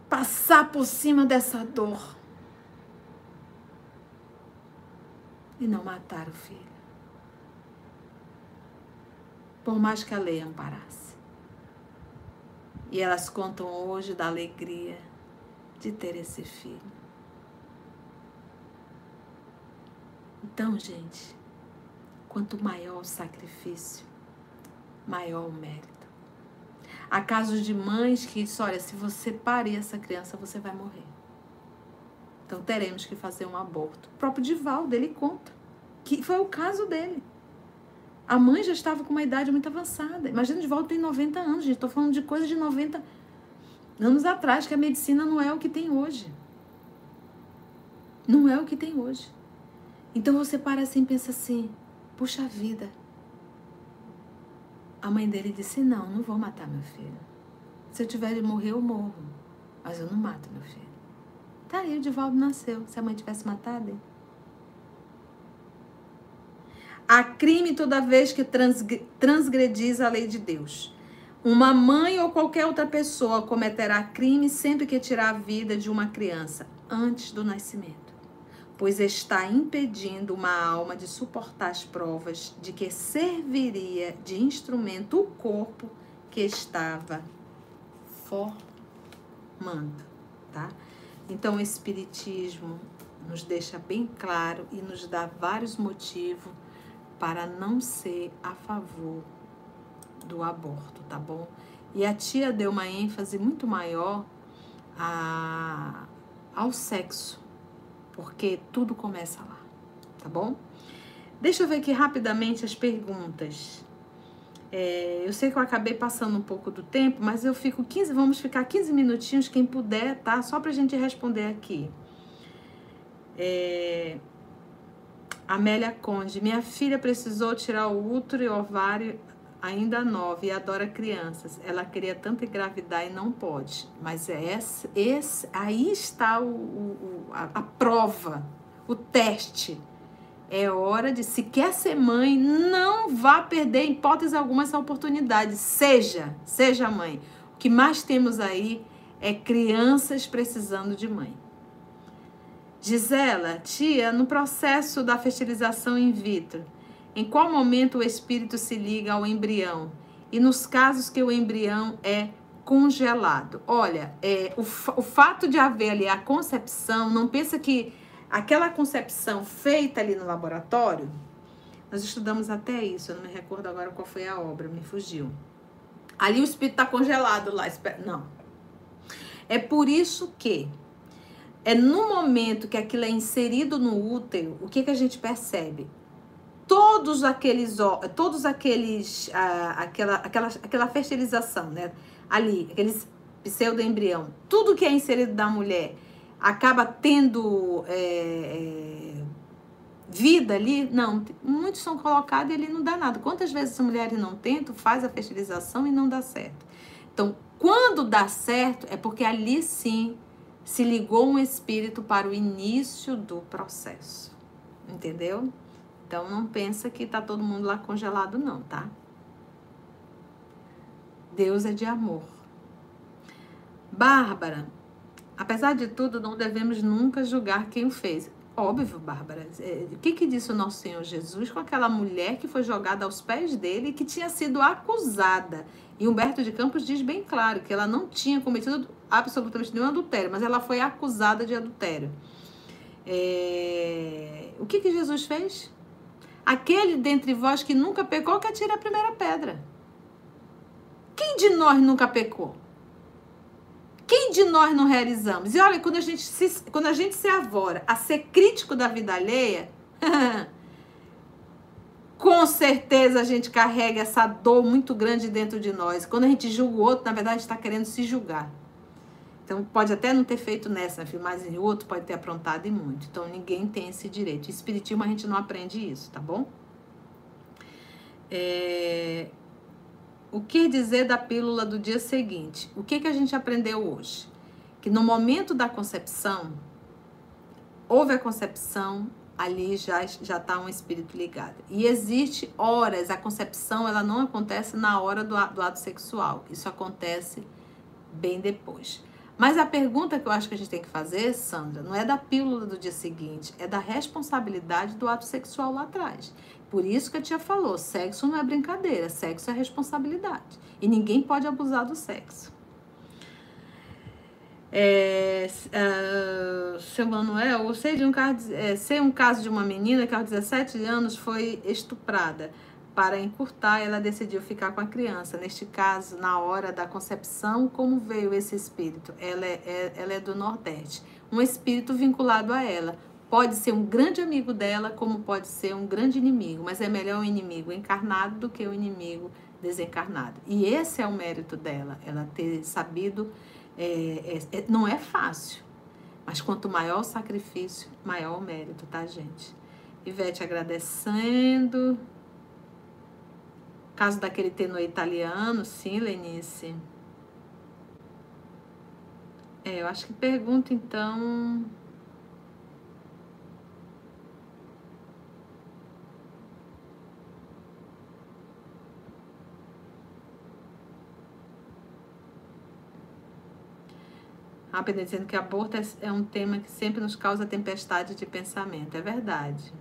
A: passar por cima dessa dor e não matar o filho. Por mais que a lei amparasse. E elas contam hoje da alegria de ter esse filho. Então, gente, quanto maior o sacrifício, maior o mérito. Há casos de mães que dizem, olha, se você parir essa criança, você vai morrer. Então teremos que fazer um aborto. O próprio Divaldo, ele conta que foi o caso dele. A mãe já estava com uma idade muito avançada. Imagina, Divaldo tem 90 anos, gente. Estou falando de coisa de 90 anos atrás, que a medicina não é o que tem hoje. Não é o que tem hoje. Então você para assim e pensa assim: puxa vida. A mãe dele disse: não, não vou matar meu filho. Se eu tiver de morrer, eu morro. Mas eu não mato meu filho. Tá aí, o Divaldo nasceu. Se a mãe tivesse matado ele. Há crime toda vez que transgredis a lei de Deus. Uma mãe ou qualquer outra pessoa cometerá crime sempre que tirar a vida de uma criança antes do nascimento, pois está impedindo uma alma de suportar as provas de que serviria de instrumento o corpo que estava formando, tá? Então o espiritismo nos deixa bem claro e nos dá vários motivos para não ser a favor do aborto, tá bom? E a tia deu uma ênfase muito maior a, ao sexo, porque tudo começa lá, tá bom? Deixa eu ver aqui rapidamente as perguntas. É, eu sei que eu acabei passando um pouco do tempo, mas eu fico 15, vamos ficar 15 minutinhos, quem puder, tá? Só pra gente responder aqui. É, Amélia Conde, minha filha precisou tirar o útero e o ovário ainda nova e adora crianças. Ela queria tanto engravidar e não pode. Mas é esse, esse aí está o, o a, a prova, o teste. É hora de, se quer ser mãe, não vá perder, em hipótese alguma, essa oportunidade. Seja, seja mãe. O que mais temos aí é crianças precisando de mãe. Gisela, tia, no processo da fertilização in vitro, em qual momento o espírito se liga ao embrião? E nos casos que o embrião é congelado. Olha, é, o, o fato de haver ali a concepção, não pensa que aquela concepção feita ali no laboratório, nós estudamos até isso, eu não me recordo agora qual foi a obra, me fugiu. Ali o espírito está congelado lá. Não. É por isso que é no momento que aquilo é inserido no útero, o que, que a gente percebe? Todos aqueles, todos aqueles, ah, aquela, aquela, aquela fertilização, né? Ali, aqueles pseudoembrião, tudo que é inserido da mulher acaba tendo é, é, vida ali? Não, muitos são colocados e ele não dá nada. Quantas vezes as mulheres não tentam, faz a fertilização e não dá certo? Então, quando dá certo, é porque ali sim se ligou um espírito para o início do processo. Entendeu? Então não pensa que tá todo mundo lá congelado não, tá? Deus é de amor. Bárbara, apesar de tudo, não devemos nunca julgar quem o fez. Óbvio, Bárbara. É, o que, que disse o nosso Senhor Jesus com aquela mulher que foi jogada aos pés dele e que tinha sido acusada? E Humberto de Campos diz bem claro que ela não tinha cometido absolutamente nenhum adultério, mas ela foi acusada de adultério. É... O que, que Jesus fez? Aquele dentre vós que nunca pecou, que atira a primeira pedra. Quem de nós nunca pecou? Quem de nós não realizamos? E olha, quando a gente se, quando a gente se avora a ser crítico da vida alheia, com certeza a gente carrega essa dor muito grande dentro de nós. Quando a gente julga o outro, na verdade, está querendo se julgar. Então, pode até não ter feito nessa, mas em outro pode ter aprontado e muito. Então, ninguém tem esse direito. Espiritismo, a gente não aprende isso, tá bom? É... O que dizer da pílula do dia seguinte? O que, que a gente aprendeu hoje? Que no momento da concepção, houve a concepção, ali já já está um espírito ligado. E existe horas, a concepção ela não acontece na hora do, do ato sexual. Isso acontece bem depois. Mas a pergunta que eu acho que a gente tem que fazer, Sandra, não é da pílula do dia seguinte, é da responsabilidade do ato sexual lá atrás. Por isso que a tia falou, sexo não é brincadeira, sexo é responsabilidade. E ninguém pode abusar do sexo. É, uh, seu Manuel, eu sei de um caso, é, sei um caso de uma menina que aos 17 anos foi estuprada. Para encurtar, ela decidiu ficar com a criança. Neste caso, na hora da concepção, como veio esse espírito? Ela é, é, ela é do Nordeste. Um espírito vinculado a ela. Pode ser um grande amigo dela, como pode ser um grande inimigo, mas é melhor um inimigo encarnado do que um inimigo desencarnado. E esse é o mérito dela, ela ter sabido. É, é, é não é fácil, mas quanto maior o sacrifício, maior o mérito, tá, gente? Ivete agradecendo. Caso daquele tenor italiano, sim, Lenice. É, eu acho que pergunta então. Rápida dizendo que aborto é, é um tema que sempre nos causa tempestade de pensamento. É verdade.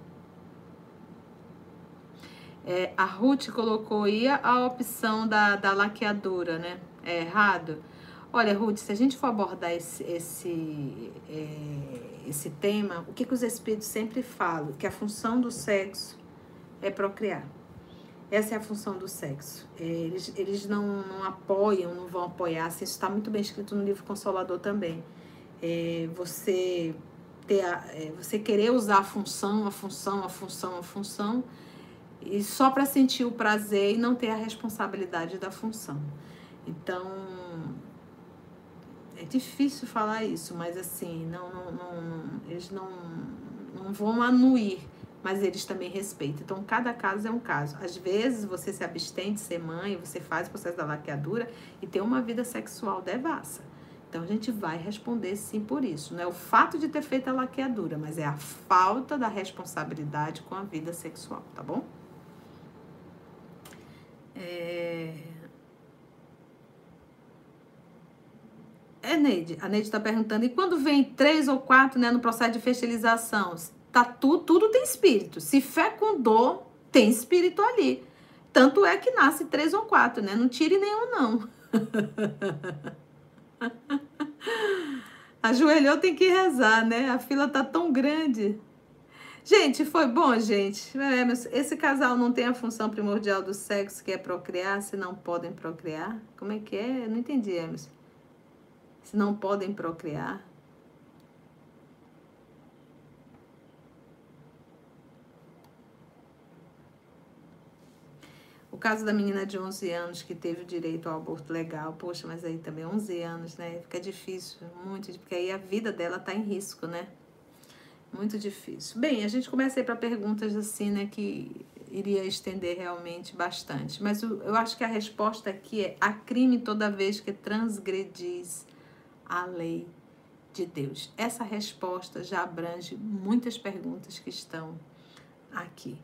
A: É, a Ruth colocou aí a opção da, da laqueadura, né? É errado? Olha, Ruth, se a gente for abordar esse, esse, é, esse tema, o que, que os espíritos sempre falam? Que a função do sexo é procriar. Essa é a função do sexo. É, eles, eles não, não apoiam, não vão apoiar. Assim, isso está muito bem escrito no livro Consolador também. É, você ter a, é, você querer usar a função, a função, a função, a função e só para sentir o prazer e não ter a responsabilidade da função. Então, é difícil falar isso, mas assim, não, não, não eles não, não vão anuir, mas eles também respeitam. Então, cada caso é um caso. Às vezes, você se abstém de ser mãe, você faz o processo da laqueadura e tem uma vida sexual devassa. Então, a gente vai responder sim por isso. Não é o fato de ter feito a laqueadura, mas é a falta da responsabilidade com a vida sexual, tá bom? É... É, Neide. A Neide está perguntando, e quando vem três ou quatro né, no processo de fertilização? Tá tudo, tudo tem espírito. Se fecundou, tem espírito ali. Tanto é que nasce três ou quatro, né? Não tire nenhum, não. Ajoelhou, tem que rezar, né? A fila tá tão grande. Gente, foi bom, gente. É, esse casal não tem a função primordial do sexo, que é procriar, se não podem procriar? Como é que é? Eu não entendi, Emerson. Se não podem procriar. O caso da menina de 11 anos que teve o direito ao aborto legal, poxa, mas aí também 11 anos, né? Fica difícil, muito, porque aí a vida dela tá em risco, né? Muito difícil. Bem, a gente começa aí para perguntas assim, né, que iria estender realmente bastante. Mas eu acho que a resposta aqui é: há crime toda vez que transgredis a lei de Deus. Essa resposta já abrange muitas perguntas que estão aqui.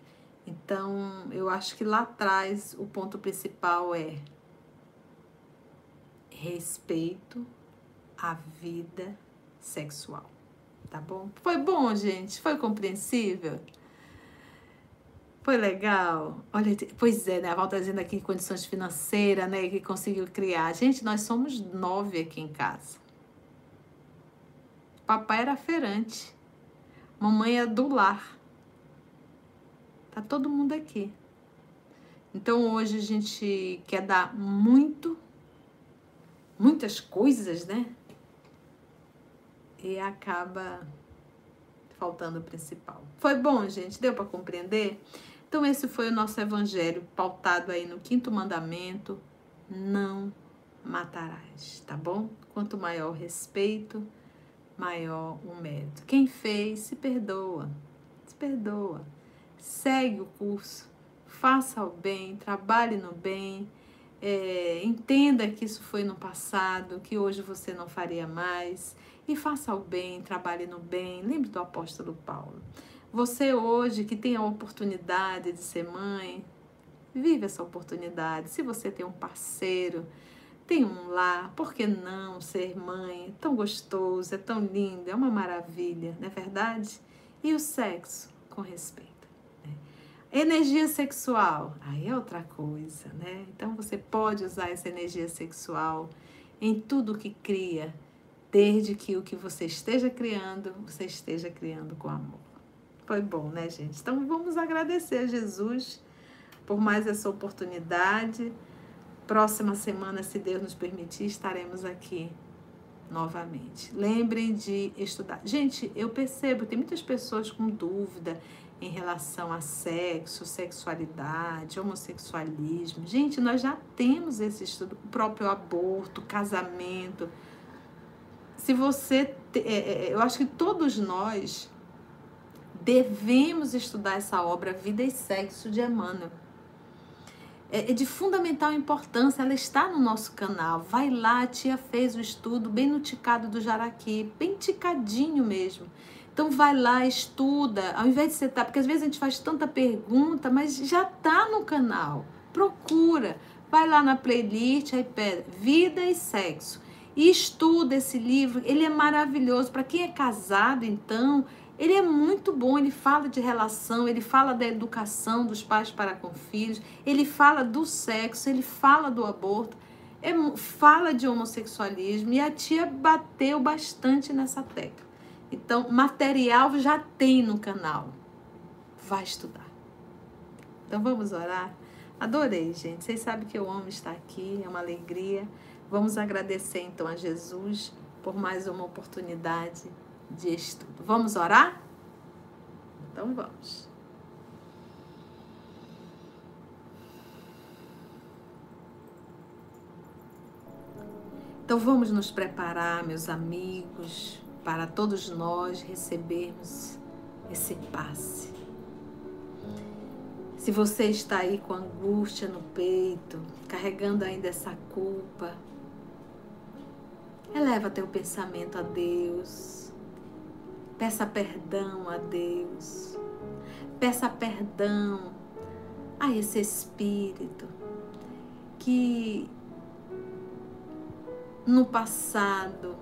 A: Então, eu acho que lá atrás o ponto principal é respeito à vida sexual tá bom? Foi bom, gente? Foi compreensível? Foi legal? Olha, pois é, né? A Val tá dizendo aqui condições financeiras, né? Que conseguiu criar. Gente, nós somos nove aqui em casa. Papai era feirante. Mamãe é do lar. Tá todo mundo aqui. Então hoje a gente quer dar muito, muitas coisas, né? E acaba faltando o principal. Foi bom, gente? Deu para compreender? Então, esse foi o nosso evangelho, pautado aí no quinto mandamento: não matarás, tá bom? Quanto maior o respeito, maior o mérito. Quem fez, se perdoa, se perdoa. Segue o curso, faça o bem, trabalhe no bem. É, entenda que isso foi no passado, que hoje você não faria mais e faça o bem, trabalhe no bem. Lembre do apóstolo Paulo. Você hoje que tem a oportunidade de ser mãe, vive essa oportunidade. Se você tem um parceiro, tem um lar, por que não ser mãe? É tão gostoso, é tão lindo, é uma maravilha, não é verdade? E o sexo com respeito. Né? Energia sexual, aí é outra coisa, né? Então você pode usar essa energia sexual em tudo que cria desde que o que você esteja criando, você esteja criando com amor. Foi bom, né, gente? Então vamos agradecer a Jesus por mais essa oportunidade. Próxima semana, se Deus nos permitir, estaremos aqui novamente. Lembrem de estudar. Gente, eu percebo, tem muitas pessoas com dúvida em relação a sexo, sexualidade, homossexualismo. Gente, nós já temos esse estudo, o próprio aborto, casamento. Se você. É, é, é, eu acho que todos nós devemos estudar essa obra Vida e Sexo de Emmanuel. É, é de fundamental importância, ela está no nosso canal. Vai lá, a tia fez o estudo bem no ticado do Jaraqui, bem ticadinho mesmo. Então vai lá, estuda, ao invés de você estar, tá, porque às vezes a gente faz tanta pergunta, mas já está no canal. Procura, vai lá na playlist, aí pede Vida e Sexo. E estuda esse livro, ele é maravilhoso. Para quem é casado, então, ele é muito bom, ele fala de relação, ele fala da educação dos pais para com filhos, ele fala do sexo, ele fala do aborto, é, fala de homossexualismo e a tia bateu bastante nessa tecla. Então, material já tem no canal. Vai estudar. Então, vamos orar? Adorei, gente. Vocês sabem que eu amo estar aqui, é uma alegria. Vamos agradecer então a Jesus por mais uma oportunidade de estudo. Vamos orar? Então vamos. Então vamos nos preparar, meus amigos, para todos nós recebermos esse passe. Se você está aí com angústia no peito, carregando ainda essa culpa, eleva teu pensamento a Deus. Peça perdão a Deus. Peça perdão a esse Espírito que no passado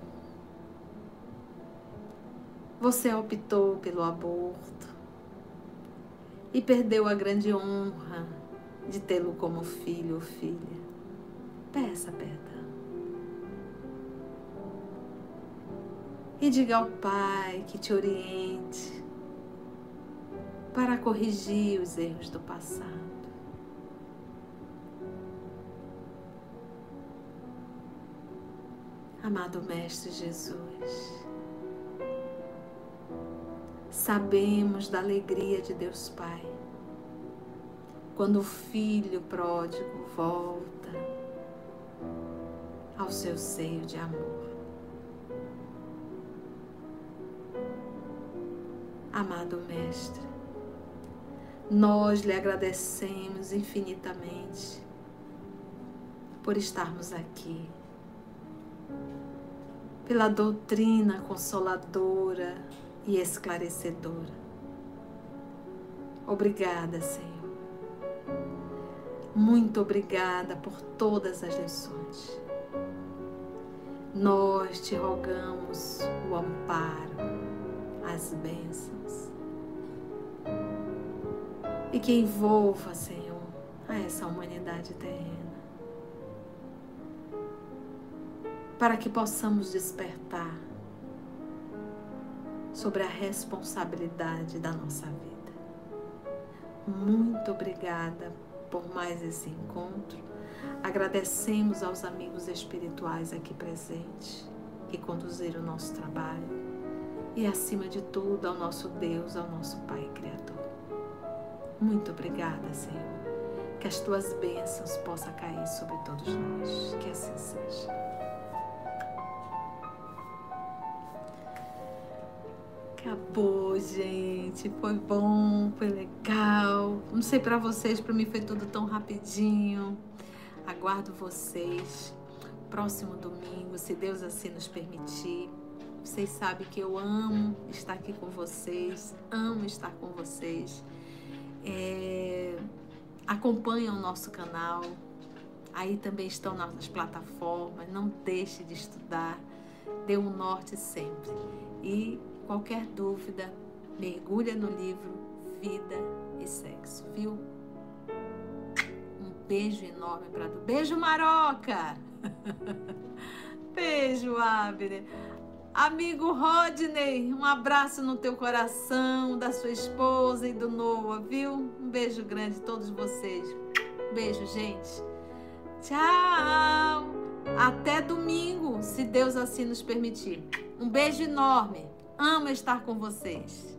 A: você optou pelo aborto e perdeu a grande honra de tê-lo como filho ou filha. Peça perdão. E diga ao Pai que te oriente para corrigir os erros do passado. Amado Mestre Jesus, sabemos da alegria de Deus Pai. Quando o filho pródigo volta ao seu seio de amor. Amado Mestre, nós lhe agradecemos infinitamente por estarmos aqui, pela doutrina consoladora e esclarecedora. Obrigada, Senhor. Muito obrigada por todas as lições. Nós te rogamos o amparo, as bênçãos. E que envolva, Senhor, a essa humanidade terrena. Para que possamos despertar sobre a responsabilidade da nossa vida. Muito obrigada por mais esse encontro. Agradecemos aos amigos espirituais aqui presentes que conduziram o nosso trabalho e, acima de tudo, ao nosso Deus, ao nosso Pai Criador. Muito obrigada, Senhor. Que as tuas bênçãos possam cair sobre todos nós. Que assim seja. Acabou, gente. Foi bom, foi legal. Não sei para vocês, para mim foi tudo tão rapidinho. Aguardo vocês próximo domingo, se Deus assim nos permitir. Vocês sabem que eu amo estar aqui com vocês, amo estar com vocês. É... Acompanham o nosso canal, aí também estão nas plataformas. Não deixe de estudar, dê um norte sempre. E Qualquer dúvida, mergulha no livro Vida e Sexo, viu? Um beijo enorme para tu. Beijo, Maroca! beijo, Abner. Amigo Rodney, um abraço no teu coração, da sua esposa e do Noah, viu? Um beijo grande a todos vocês. Beijo, gente. Tchau. Até domingo, se Deus assim nos permitir. Um beijo enorme. Amo estar com vocês.